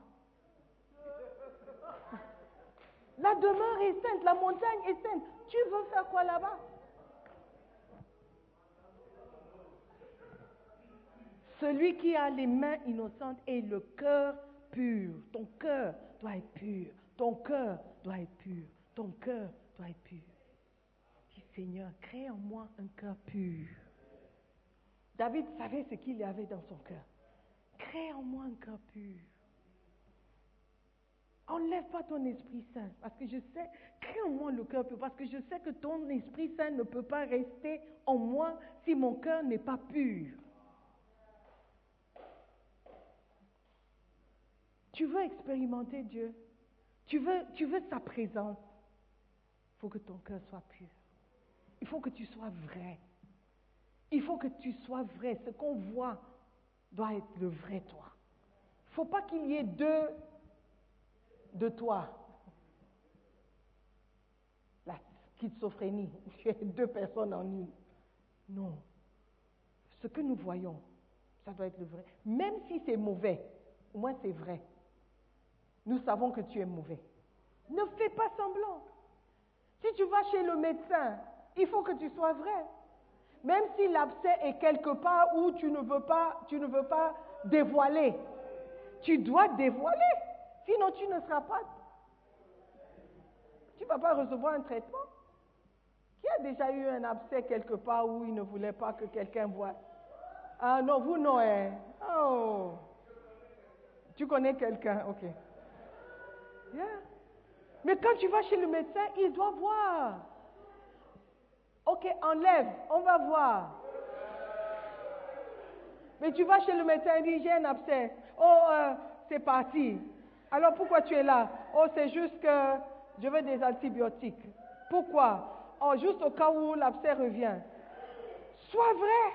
La demeure est sainte, la montagne est sainte. Tu veux faire quoi là-bas? Celui qui a les mains innocentes et le cœur pur. Ton cœur doit être pur. Ton cœur doit être pur. Ton cœur doit être pur. Seigneur, crée en moi un cœur pur. David savait ce qu'il y avait dans son cœur. Crée en moi un cœur pur. Enlève pas ton Esprit Saint, parce que je sais, crée en moi le cœur pur, parce que je sais que ton Esprit Saint ne peut pas rester en moi si mon cœur n'est pas pur. Tu veux expérimenter Dieu, tu veux, tu veux sa présence, il faut que ton cœur soit pur. Il faut que tu sois vrai. Il faut que tu sois vrai. Ce qu'on voit doit être le vrai toi. Il ne faut pas qu'il y ait deux de toi. La schizophrénie, *laughs* tu es deux personnes en une. Non. Ce que nous voyons, ça doit être le vrai. Même si c'est mauvais, au moins c'est vrai. Nous savons que tu es mauvais. Ne fais pas semblant. Si tu vas chez le médecin, il faut que tu sois vrai. Même si l'abcès est quelque part où tu ne veux pas, tu ne veux pas dévoiler, tu dois dévoiler. Sinon, tu ne seras pas. Tu ne vas pas recevoir un traitement. Qui a déjà eu un abcès quelque part où il ne voulait pas que quelqu'un voie? Ah non, vous non. hein. Oh. Tu connais quelqu'un, ok. Mais quand tu vas chez le médecin, il doit voir. Ok, enlève, on va voir. Mais tu vas chez le médecin et dis, j'ai un abcès. Oh, euh, c'est parti. Alors pourquoi tu es là? Oh, c'est juste que je veux des antibiotiques. Pourquoi? Oh, juste au cas où l'abcès revient. Sois vrai.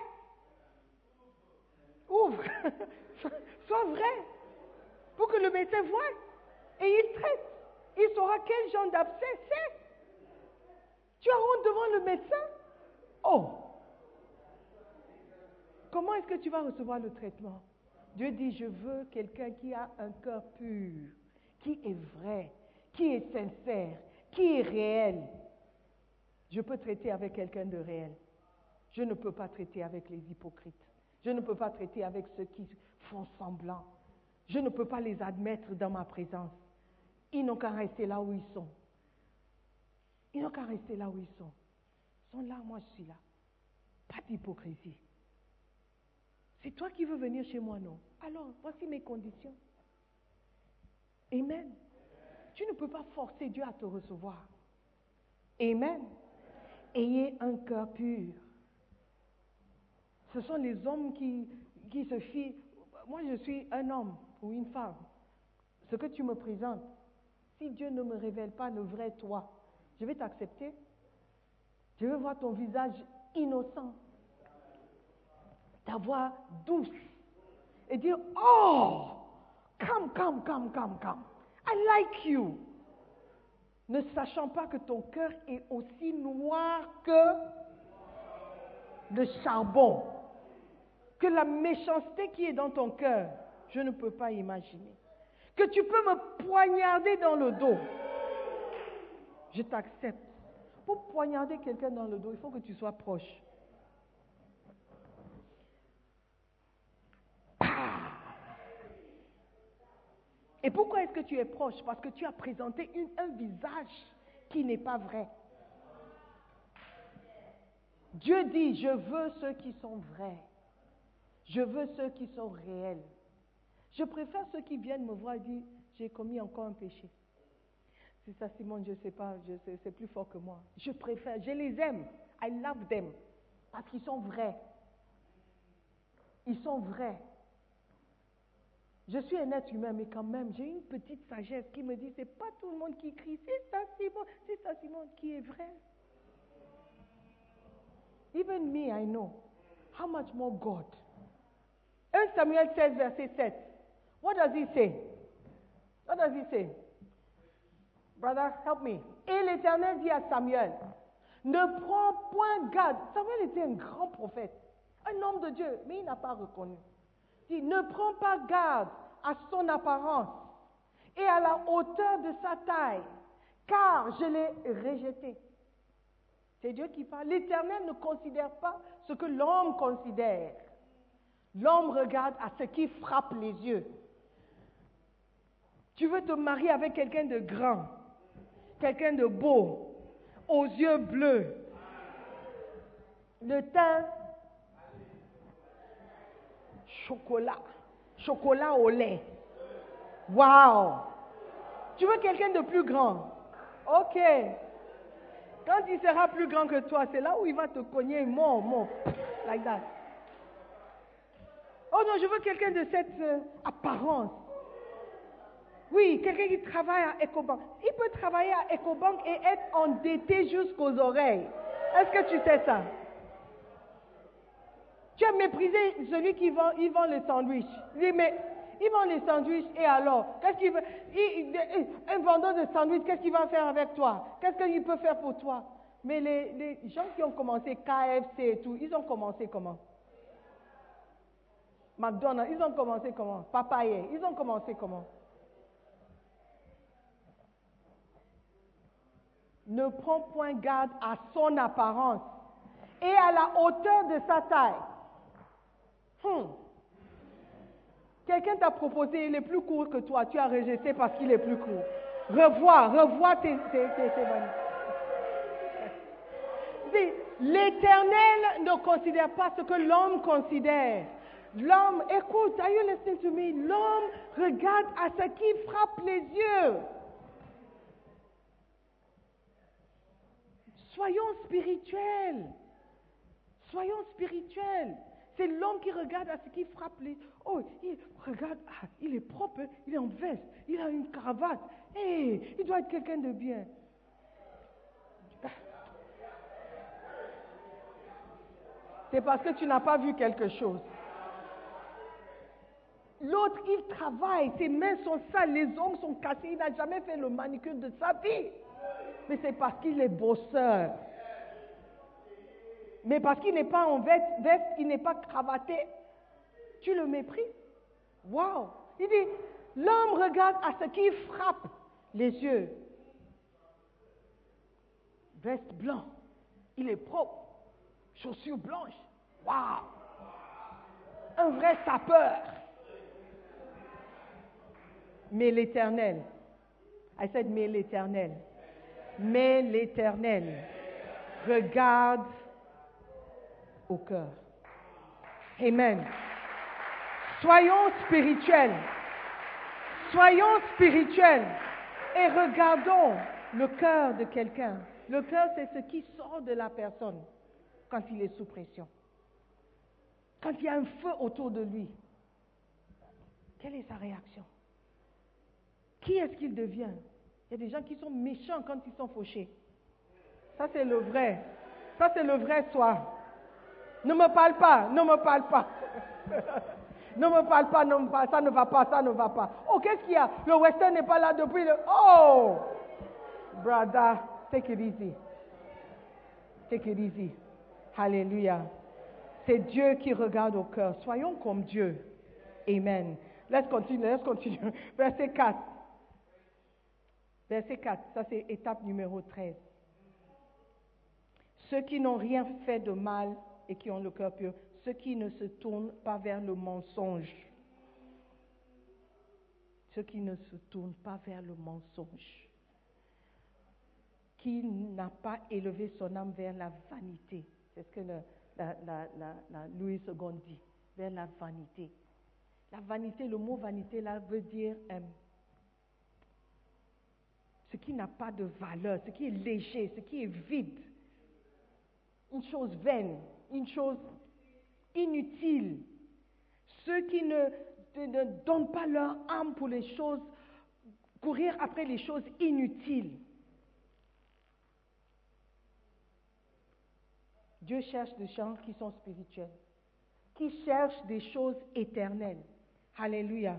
Ouvre. *laughs* Sois vrai. Pour que le médecin voie. Et il traite. Il saura quel genre d'abcès c'est. Tu as honte devant le médecin? Oh Comment est-ce que tu vas recevoir le traitement? Dieu dit, je veux quelqu'un qui a un cœur pur, qui est vrai, qui est sincère, qui est réel. Je peux traiter avec quelqu'un de réel. Je ne peux pas traiter avec les hypocrites. Je ne peux pas traiter avec ceux qui font semblant. Je ne peux pas les admettre dans ma présence. Ils n'ont qu'à rester là où ils sont. Ils n'ont qu'à rester là où ils sont. Ils sont là, moi je suis là. Pas d'hypocrisie. C'est toi qui veux venir chez moi, non? Alors, voici mes conditions. Amen. Tu ne peux pas forcer Dieu à te recevoir. Amen. Ayez un cœur pur. Ce sont les hommes qui, qui se fient. Moi, je suis un homme ou une femme. Ce que tu me présentes, si Dieu ne me révèle pas le vrai toi, je vais t'accepter. Je veux voir ton visage innocent, ta voix douce, et dire, oh, come, come, come, come, come. I like you. Ne sachant pas que ton cœur est aussi noir que le charbon, que la méchanceté qui est dans ton cœur, je ne peux pas imaginer. Que tu peux me poignarder dans le dos. Je t'accepte. Pour poignarder quelqu'un dans le dos, il faut que tu sois proche. Et pourquoi est-ce que tu es proche? Parce que tu as présenté un visage qui n'est pas vrai. Dieu dit, je veux ceux qui sont vrais. Je veux ceux qui sont réels. Je préfère ceux qui viennent me voir et disent, j'ai commis encore un péché. C'est ça, Simone, je ne sais pas, c'est plus fort que moi. Je préfère, je les aime. I love them. Parce qu'ils sont vrais. Ils sont vrais. Je suis un être humain, mais quand même, j'ai une petite sagesse qui me dit, c'est pas tout le monde qui crie, c'est ça Simon, c'est ça Simon qui est vrai. Even me, I know. How much more God? 1 Samuel 16, verset 7. What does he say? What does he say? Brother, help me. Et l'Éternel dit à Samuel, ne prends point garde. Samuel était un grand prophète, un homme de Dieu, mais il n'a pas reconnu. Il dit, ne prends pas garde à son apparence et à la hauteur de sa taille, car je l'ai rejeté. C'est Dieu qui parle. L'Éternel ne considère pas ce que l'homme considère. L'homme regarde à ce qui frappe les yeux. Tu veux te marier avec quelqu'un de grand, quelqu'un de beau, aux yeux bleus, le teint chocolat, chocolat au lait. Wow! Tu veux quelqu'un de plus grand? Ok. Quand il sera plus grand que toi, c'est là où il va te cogner, mon, mon, like that. Oh non, je veux quelqu'un de cette euh, apparence. Oui, quelqu'un qui travaille à EcoBank. Il peut travailler à EcoBank et être endetté jusqu'aux oreilles. Est-ce que tu sais ça? Tu as méprisé celui qui vend, il vend les sandwichs. Il mais il vend les sandwichs et alors Qu'est-ce qu'il veut? Un vendeur de sandwichs, qu'est-ce qu'il va faire avec toi? Qu'est-ce qu'il peut faire pour toi? Mais les, les gens qui ont commencé KFC et tout, ils ont commencé comment? McDonald's, ils ont commencé comment? Papaye, ils ont commencé comment? Ne prends point garde à son apparence et à la hauteur de sa taille. Hmm. Quelqu'un t'a proposé, il est plus court que toi, tu as rejeté parce qu'il est plus court. Revois, revois tes, tes, tes, tes L'éternel ne considère pas ce que l'homme considère. L'homme, écoute, are you listening to me? L'homme regarde à ce qui frappe les yeux. Soyons spirituels. Soyons spirituels. C'est l'homme qui regarde à ce qui frappe les. Oh, il regarde, ah, il est propre, il est en veste, il a une cravate. Hé, il doit être quelqu'un de bien. C'est parce que tu n'as pas vu quelque chose. L'autre, il travaille, ses mains sont sales, les ongles sont cassés, il n'a jamais fait le manicure de sa vie. Mais c'est parce qu'il est bosseur. Mais parce qu'il n'est pas en veste, veste il n'est pas cravaté, tu le méprises? Waouh! Il dit, l'homme regarde à ce qui frappe les yeux. Veste blanc, il est propre. Chaussures blanches. Waouh! Un vrai sapeur. Mais l'éternel. I said, mais l'éternel. Mais l'éternel regarde au cœur. Amen. Soyons spirituels. Soyons spirituels et regardons le cœur de quelqu'un. Le cœur, c'est ce qui sort de la personne quand il est sous pression. Quand il y a un feu autour de lui. Quelle est sa réaction? Qui est-ce qu'il devient? Il y a des gens qui sont méchants quand ils sont fauchés. Ça, c'est le vrai. Ça, c'est le vrai soi. Ne me parle pas, ne me parle pas. *laughs* ne me parle pas, ça ne va pas, ça ne va pas. Oh, qu'est-ce qu'il y a? Le western n'est pas là depuis le... Oh Brother, take it easy. Take it easy. Hallelujah. C'est Dieu qui regarde au cœur. Soyons comme Dieu. Amen. Let's continue, let's continue. *laughs* Verset 4. Verset 4, ça c'est étape numéro 13. Ceux qui n'ont rien fait de mal et qui ont le cœur pur, ceux qui ne se tournent pas vers le mensonge. Ceux qui ne se tournent pas vers le mensonge. Qui n'a pas élevé son âme vers la vanité. C'est ce que la, Louis II dit. Vers la vanité. La vanité, le mot vanité là veut dire euh, ce qui n'a pas de valeur, ce qui est léger, ce qui est vide. Une chose vaine, une chose inutile. Ceux qui ne, ne, donnent pas leur âme pour les choses, courir après les choses inutiles. Dieu cherche des gens qui sont spirituels, qui cherchent des choses éternelles. Alléluia.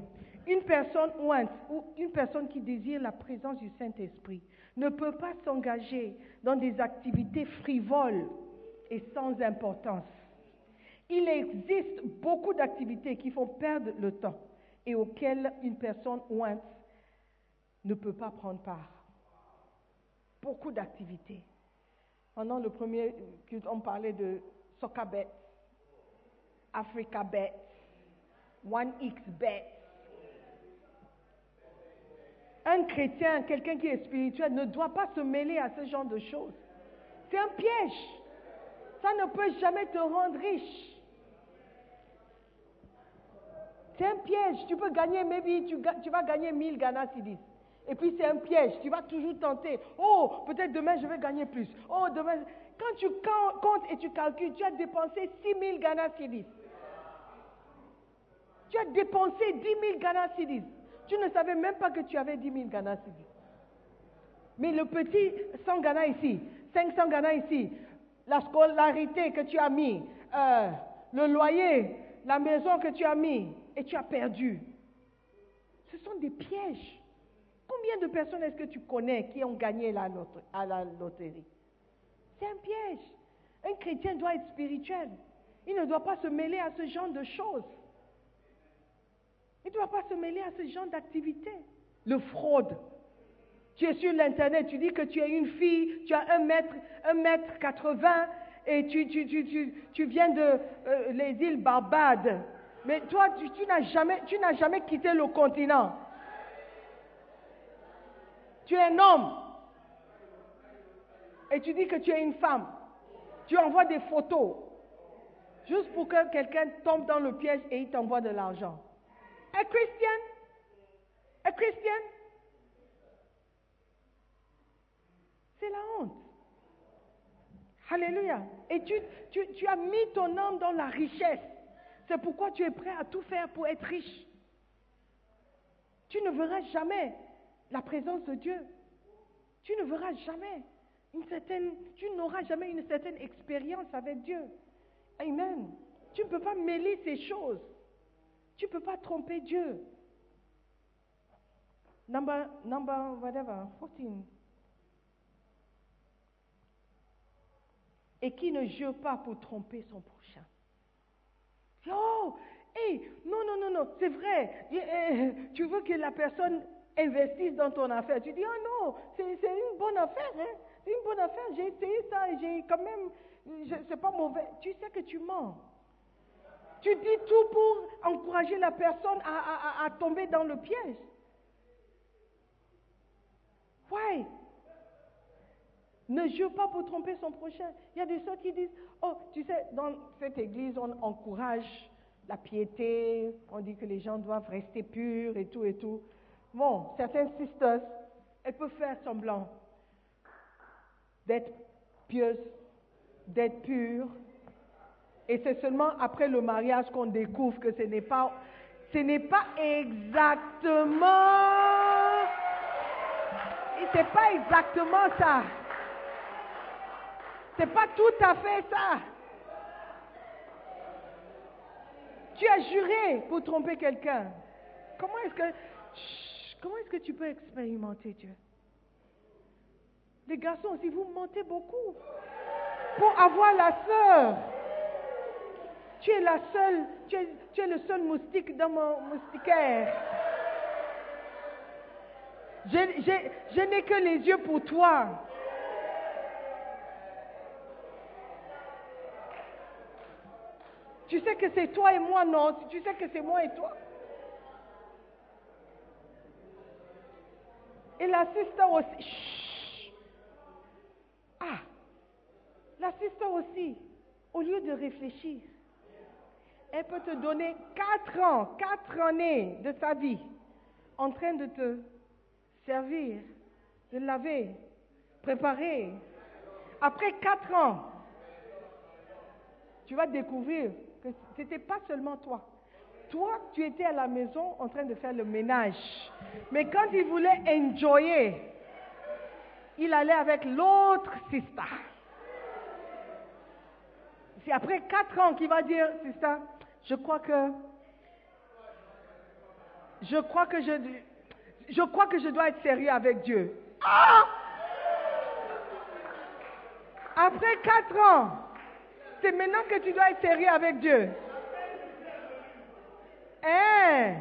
Une personne ou une personne qui désire la présence du Saint-Esprit ne peut pas s'engager dans des activités frivoles et sans importance. Il existe beaucoup d'activités qui font perdre le temps et auxquelles une personne ointe ne peut pas prendre part. Beaucoup d'activités. Pendant le premier on parlait de Soccer Bet, Africa Bet, One X Bet. Un chrétien, quelqu'un qui est spirituel, ne doit pas se mêler à ce genre de choses. C'est un piège. Ça ne peut jamais te rendre riche. C'est un piège. Tu peux gagner, maybe tu, vas gagner 1000 Ghana Cedis. Et puis c'est un piège. Tu vas toujours tenter. Oh, peut-être demain je vais gagner plus. Oh, demain. Quand tu comptes et tu calcules, tu as dépensé 6 000 Ghana Cedis. Tu as dépensé 10 000 Ghana Cedis. Tu ne savais même pas que tu avais 10 000 Ghana Cedis. Mais le petit 100 Ghana ici, 500 Ghana ici, la scolarité que tu as mis, euh, le loyer, la maison que tu as mis, et tu as perdu. Ce sont des pièges. Combien de personnes est-ce que tu connais qui ont gagné à la loterie? C'est un piège. Un chrétien doit être spirituel. Il ne doit pas se mêler à ce genre de choses. Il ne doit pas se mêler à ce genre d'activité. Le fraude. Tu es sur l'Internet, tu dis que tu es une fille, tu as un mètre, un mètre 80 et tu, tu, tu, tu viens de euh, les îles Barbades. Mais toi, tu, n'as jamais, tu n'as jamais quitté le continent. Tu es un homme. Et tu dis que tu es une femme. Tu envoies des photos. Juste pour que quelqu'un tombe dans le piège et il t'envoie de l'argent. Un chrétien Un chrétien C'est la honte. Alléluia. Et tu, tu as mis ton âme dans la richesse. C'est pourquoi tu es prêt à tout faire pour être riche. Tu ne verras jamais la présence de Dieu. Tu ne verras jamais une certaine, tu n'auras jamais une certaine expérience avec Dieu. Amen. Tu ne peux pas mêler ces choses. Tu ne peux pas tromper Dieu. Number, number, whatever, 14. et qui ne jure pas pour tromper son prochain. Oh, hey, non, non, non, non, c'est vrai. Eh, tu veux que la personne investisse dans ton affaire. Tu dis, oh non, c'est une bonne affaire. Hein? C'est une bonne affaire. J'ai essayé ça et j'ai quand même, c'est pas mauvais. Tu sais que tu mens. Tu dis tout pour encourager la personne à, tomber dans le piège. Why? Ne jure pas pour tromper son prochain. Il y a des gens qui disent, oh, tu sais, dans cette église, on encourage la piété, on dit que les gens doivent rester purs et tout et tout. Bon, certaines sisters, elles peuvent faire semblant d'être pieuses, d'être pures. Et c'est seulement après le mariage qu'on découvre que ce n'est pas, ce n'est pas exactement, c'est pas exactement ça. C'est pas tout à fait ça. Tu as juré pour tromper quelqu'un. Comment est-ce que, comment est-ce que tu peux expérimenter Dieu? Les garçons, si vous mentez beaucoup pour avoir la sœur, tu es la seule, tu es, le seul moustique dans mon moustiquaire. Je, n'ai que les yeux pour toi. Tu sais que c'est toi et moi, non? Tu sais que c'est moi et toi? Et la aussi. Ah, la aussi, au lieu de réfléchir, elle peut te donner quatre ans, quatre années de sa vie en train de te servir, de laver, préparer. Après quatre ans, tu vas découvrir que ce n'était pas seulement toi. Toi, tu étais à la maison en train de faire le ménage. Mais quand il voulait enjoyer, il allait avec l'autre sister. C'est après quatre ans qu'il va dire, sister, je crois que, je crois que je, je crois que je dois être sérieux avec Dieu. Ah! Après quatre ans, c'est maintenant que tu dois être sérieux avec Dieu. Hein?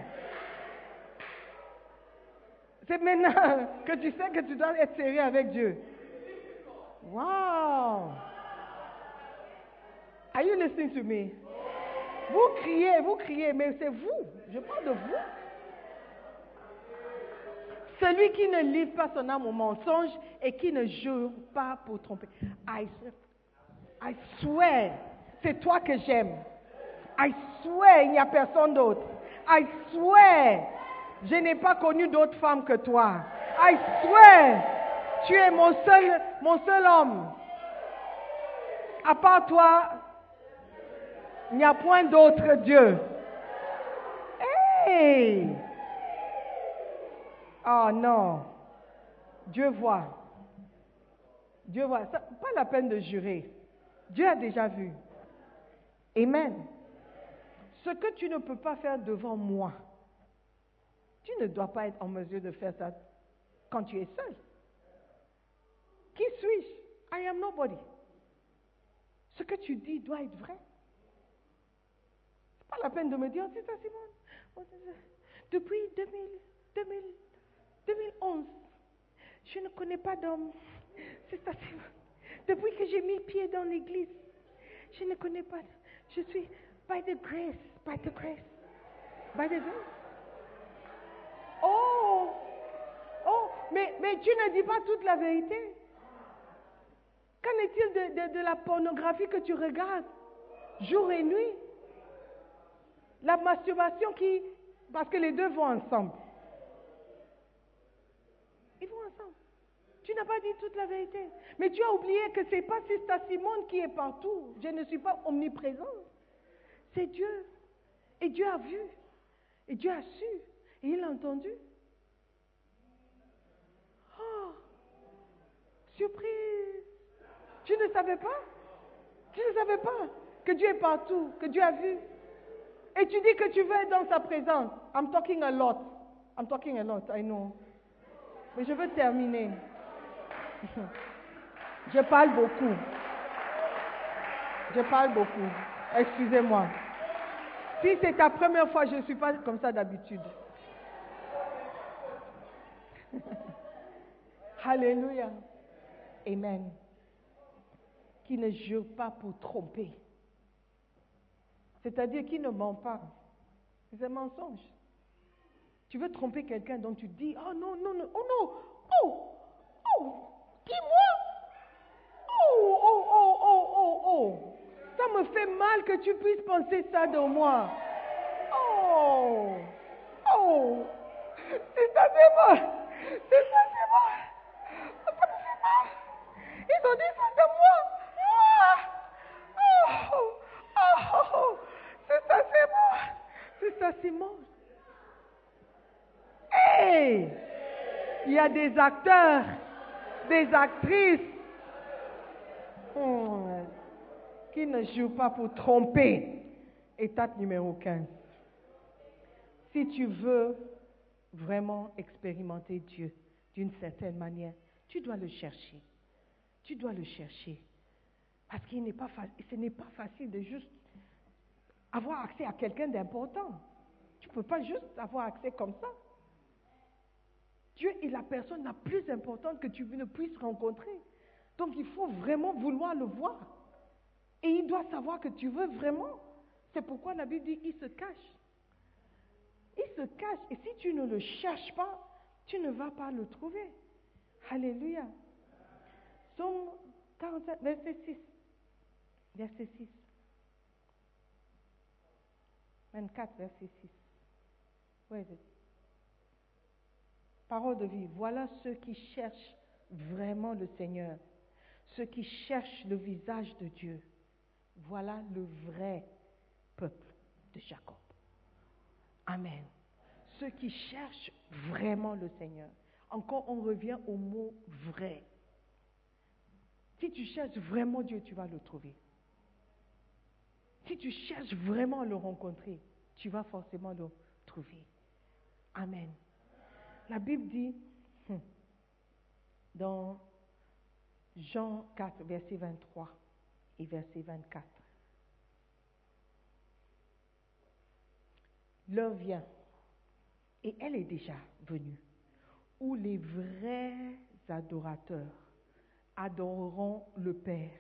C'est maintenant que tu sais que tu dois être sérieux avec Dieu. Wow! Are you listening to me? Vous criez, vous criez, mais c'est vous. Je parle de vous. Celui qui ne livre pas son âme au mensonge et qui ne jure pas pour tromper. I swear, c'est toi que j'aime. I swear, il n'y a personne d'autre. I swear, je n'ai pas connu d'autre femme que toi. I swear, tu es mon seul, mon seul homme. À part toi, il n'y a point d'autre Dieu. Hey! Oh non. Dieu voit. Dieu voit. pas la peine de jurer. Dieu a déjà vu. Amen. Ce que tu ne peux pas faire devant moi, tu ne dois pas être en mesure de faire ça quand tu es seul. Qui suis-je? I am nobody. Ce que tu dis doit être vrai. Pas la peine de me dire, c'est ça, Simone. Oh, Depuis 2000, 2011, je ne connais pas d'homme. C'est ça, Simone. Depuis que j'ai mis pied dans l'église, je ne connais pas. Je suis by the grace, by the grace, by the grace. Oh, oh, mais, mais tu ne dis pas toute la vérité. Qu'en est-il de, de la pornographie que tu regardes jour et nuit? La masturbation qui... Parce que les deux vont ensemble. Ils vont ensemble. Tu n'as pas dit toute la vérité. Mais tu as oublié que ce n'est pas Sister Simone qui est partout. Je ne suis pas omniprésent. C'est Dieu. Et Dieu a vu. Et Dieu a su. Et il a entendu. Oh, surprise. Tu ne savais pas? Tu ne savais pas que Dieu est partout, que Dieu a vu? Et tu dis que tu veux être dans sa présence. I'm talking a lot. I'm talking a lot, I know. Mais je veux terminer. *laughs* Je parle beaucoup. Je parle beaucoup. Excusez-moi. Si c'est ta première fois, je ne suis pas comme ça d'habitude. *laughs* Alléluia. Amen. Qui ne jure pas pour tromper. C'est-à-dire qui ne ment pas. C'est un mensonge. Tu veux tromper quelqu'un, donc tu dis, oh non, non, non, oh non, oh, oh, qui moi Oh, oh, oh, oh, oh, oh. Ça me fait mal que tu puisses penser ça de moi. Oh, oh, c'est ça, c'est moi. C'est ça, c'est moi. Ça me fait mal. Ils ont dit ça de moi. Moi. Oh, oh, oh. C'est ça, c'est moi. C'est ça, c'est moi. Hey! Il y a des acteurs, des actrices hmm, qui ne jouent pas pour tromper. Étape numéro 15. Si tu veux vraiment expérimenter Dieu d'une certaine manière, tu dois le chercher. Tu dois le chercher. Parce qu'il n'est pas ce n'est pas facile de juste avoir accès à quelqu'un d'important. Tu ne peux pas juste avoir accès comme ça. Dieu est la personne la plus importante que tu ne puisses rencontrer. Donc il faut vraiment vouloir le voir. Et il doit savoir que tu veux vraiment. C'est pourquoi la Bible dit, il se cache. Il se cache. Et si tu ne le cherches pas, tu ne vas pas le trouver. Alléluia. Somme 47, verset 6. Verset 6. 24, verset 6. Where is it? Parole de vie. Voilà ceux qui cherchent vraiment le Seigneur. Ceux qui cherchent le visage de Dieu. Voilà le vrai peuple de Jacob. Amen. Ceux qui cherchent vraiment le Seigneur. Encore, on revient au mot vrai. Si tu cherches vraiment Dieu, tu vas le trouver. Si tu cherches vraiment à le rencontrer, tu vas forcément le trouver. Amen. La Bible dit hmm, dans Jean 4, verset 23 et verset 24. L'heure vient, et elle est déjà venue, où les vrais adorateurs adoreront le Père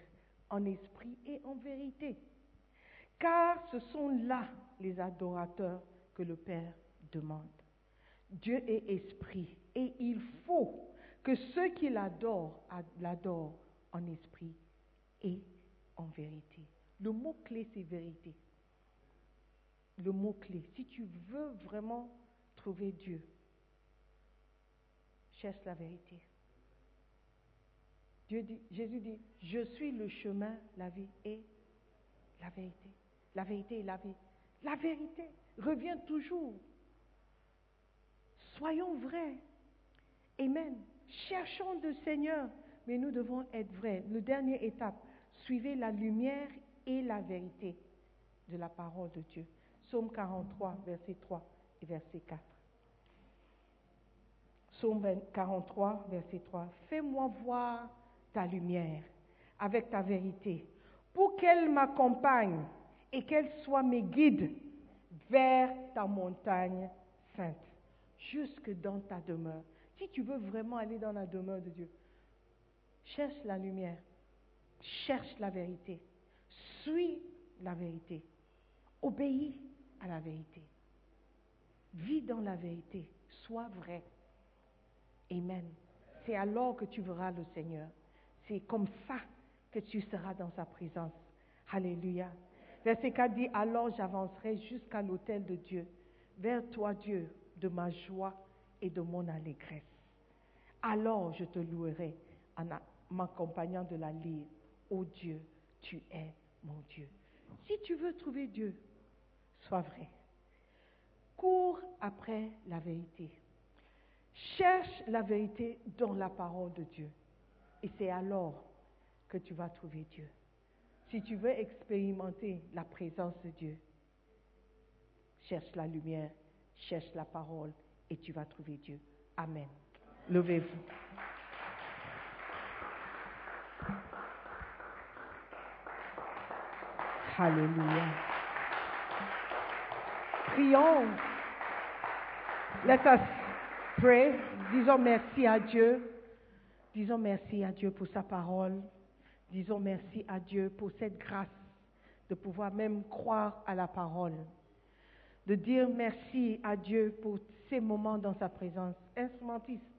en esprit et en vérité. Car ce sont là les adorateurs que le Père demande. Dieu est esprit et il faut que ceux qui l'adorent l'adorent en esprit et en vérité. Le mot-clé, c'est vérité. Le mot-clé. Si tu veux vraiment trouver Dieu, cherche la vérité. Dieu dit, Jésus dit, je suis le chemin, la vie et la vérité. La vérité et la vie. La vérité revient toujours Soyons vrais. Amen. Cherchons le Seigneur, mais nous devons être vrais. Le dernière étape, suivez la lumière et la vérité de la parole de Dieu. Psaume 43, verset 3 et verset 4. Psaume 43, verset 3. Fais-moi voir ta lumière avec ta vérité, pour qu'elle m'accompagne et qu'elle soit mes guides vers ta montagne sainte jusque dans ta demeure. Si tu veux vraiment aller dans la demeure de Dieu, cherche la lumière, cherche la vérité, suis la vérité, obéis à la vérité, vis dans la vérité, sois vrai. Amen. C'est alors que tu verras le Seigneur. C'est comme ça que tu seras dans sa présence. Alléluia. Verset 4 dit, alors j'avancerai jusqu'à l'autel de Dieu. Vers toi, Dieu, de ma joie et de mon allégresse. Alors je te louerai en m'accompagnant de la lyre. Ô Dieu, tu es mon Dieu. Si tu veux trouver Dieu, sois vrai. Cours après la vérité. Cherche la vérité dans la parole de Dieu. Et c'est alors que tu vas trouver Dieu. Si tu veux expérimenter la présence de Dieu, cherche la lumière cherche la parole et tu vas trouver Dieu. Amen. Levez-vous. Alléluia. Prions. Let us pray. Disons merci à Dieu. Disons merci à Dieu pour sa parole. Disons merci à Dieu pour cette grâce de pouvoir même croire à la parole. De dire merci à Dieu pour ces moments dans sa présence. This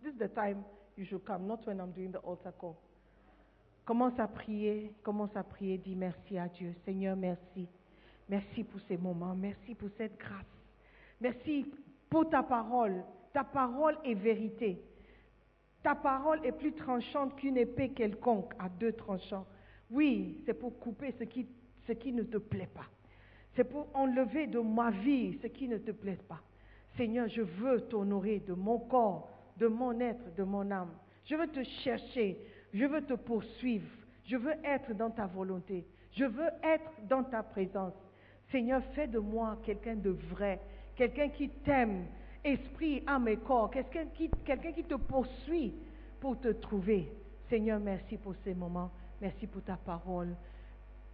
is the time you should come, not when I'm doing the altar call. Commence à prier, commence à prier, dis merci à Dieu. Seigneur, merci. Merci pour ces moments, merci pour cette grâce. Merci pour ta parole. Ta parole est vérité. Ta parole est plus tranchante qu'une épée quelconque à deux tranchants. Oui, c'est pour couper ce qui, ne te plaît pas. C'est pour enlever de ma vie ce qui ne te plaît pas. Seigneur, je veux t'honorer de mon corps, de mon être, de mon âme. Je veux te chercher. Je veux te poursuivre. Je veux être dans ta volonté. Je veux être dans ta présence. Seigneur, fais de moi quelqu'un de vrai, quelqu'un qui t'aime, esprit, âme et corps, quelqu'un qui, quelqu'un qui te poursuit pour te trouver. Seigneur, merci pour ces moments. Merci pour ta parole.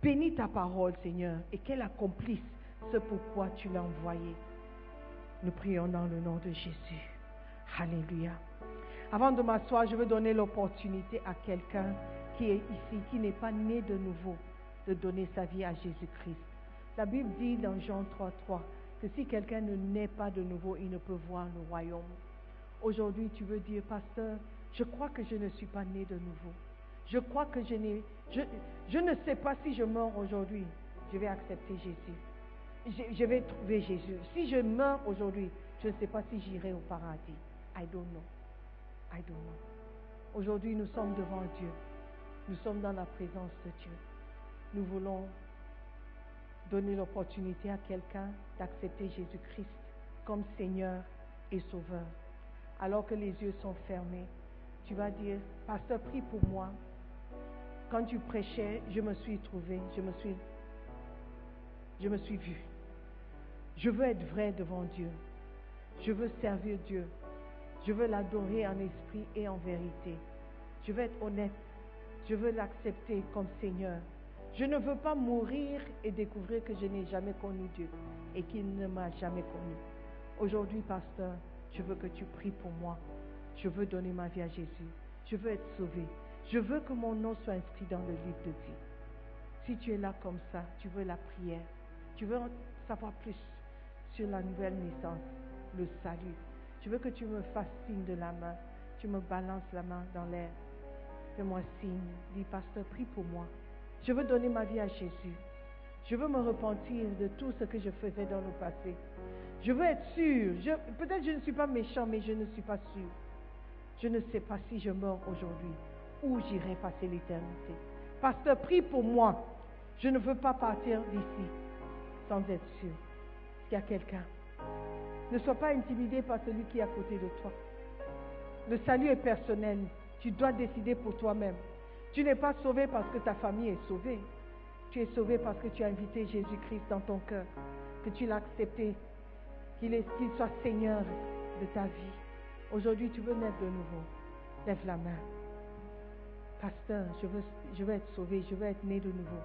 Bénis ta parole, Seigneur, et qu'elle accomplisse ce pourquoi tu l'as envoyée. Nous prions dans le nom de Jésus. Alléluia. Avant de m'asseoir, je veux donner l'opportunité à quelqu'un qui est ici, qui n'est pas né de nouveau, de donner sa vie à Jésus-Christ. La Bible dit dans Jean 3, 3 que si quelqu'un ne naît pas de nouveau, il ne peut voir le royaume. Aujourd'hui, tu veux dire, pasteur, je crois que je ne suis pas né de nouveau. Je crois que je n'ai, je, je ne sais pas si je meurs aujourd'hui, je vais accepter Jésus. Je, je vais trouver Jésus. Si je meurs aujourd'hui, je ne sais pas si j'irai au paradis. I don't know. I don't know. Aujourd'hui, nous sommes devant Dieu. Nous sommes dans la présence de Dieu. Nous voulons donner l'opportunité à quelqu'un d'accepter Jésus-Christ comme Seigneur et Sauveur. Alors que les yeux sont fermés, tu vas dire, Pasteur, prie pour moi. Quand tu prêchais, je me suis trouvé, je me suis, je me suis vu. Je veux être vrai devant Dieu. Je veux servir Dieu. Je veux l'adorer en esprit et en vérité. Je veux être honnête. Je veux l'accepter comme Seigneur. Je ne veux pas mourir et découvrir que je n'ai jamais connu Dieu et qu'il ne m'a jamais connu. Aujourd'hui, pasteur, je veux que tu pries pour moi. Je veux donner ma vie à Jésus. Je veux être sauvé. Je veux que mon nom soit inscrit dans le livre de vie. Si tu es là comme ça, tu veux la prière, tu veux savoir plus sur la nouvelle naissance, le salut. Je veux que tu me fasses signe de la main. Tu me balances la main dans l'air. Fais-moi signe. Dis, pasteur, prie pour moi. Je veux donner ma vie à Jésus. Je veux me repentir de tout ce que je faisais dans le passé. Je veux être sûr. Peut-être je ne suis pas méchant, mais je ne suis pas sûr. Je ne sais pas si je meurs aujourd'hui où j'irai passer l'éternité. Pasteur, prie pour moi. Je ne veux pas partir d'ici sans être sûr qu'il y a quelqu'un. Ne sois pas intimidé par celui qui est à côté de toi. Le salut est personnel. Tu dois décider pour toi-même. Tu n'es pas sauvé parce que ta famille est sauvée. Tu es sauvé parce que tu as invité Jésus-Christ dans ton cœur, que tu l'as accepté, qu'il soit Seigneur de ta vie. Aujourd'hui, tu veux naître de nouveau. Lève la main. Pasteur, je veux, je veux être sauvé, je veux être né de nouveau.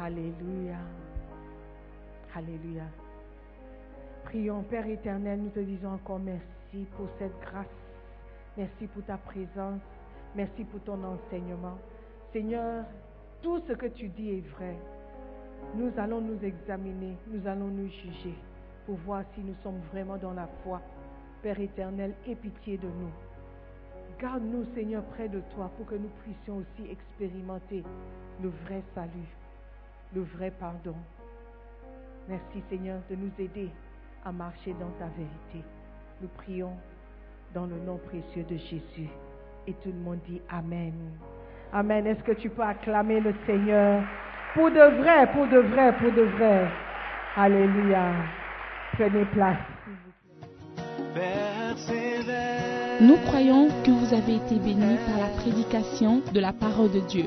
Alléluia. Alléluia. Prions, Père éternel, nous te disons encore merci pour cette grâce. Merci pour ta présence. Merci pour ton enseignement. Seigneur, tout ce que tu dis est vrai. Nous allons nous examiner, nous allons nous juger pour voir si nous sommes vraiment dans la foi. Père éternel, aie pitié de nous. Garde-nous, Seigneur, près de toi pour que nous puissions aussi expérimenter le vrai salut, le vrai pardon. Merci, Seigneur, de nous aider à marcher dans ta vérité. Nous prions dans le nom précieux de Jésus. Et tout le monde dit Amen. Amen. Est-ce que tu peux acclamer le Seigneur? Pour de vrai, pour de vrai, pour de vrai. Alléluia. Prenez place. Nous croyons que vous avez été bénis par la prédication de la parole de Dieu.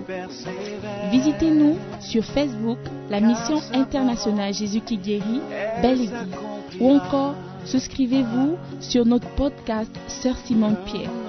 Visitez-nous sur Facebook, la mission internationale Jésus qui guérit, Belle Église. Ou encore, souscrivez-vous sur notre podcast Sœur Simone Pierre.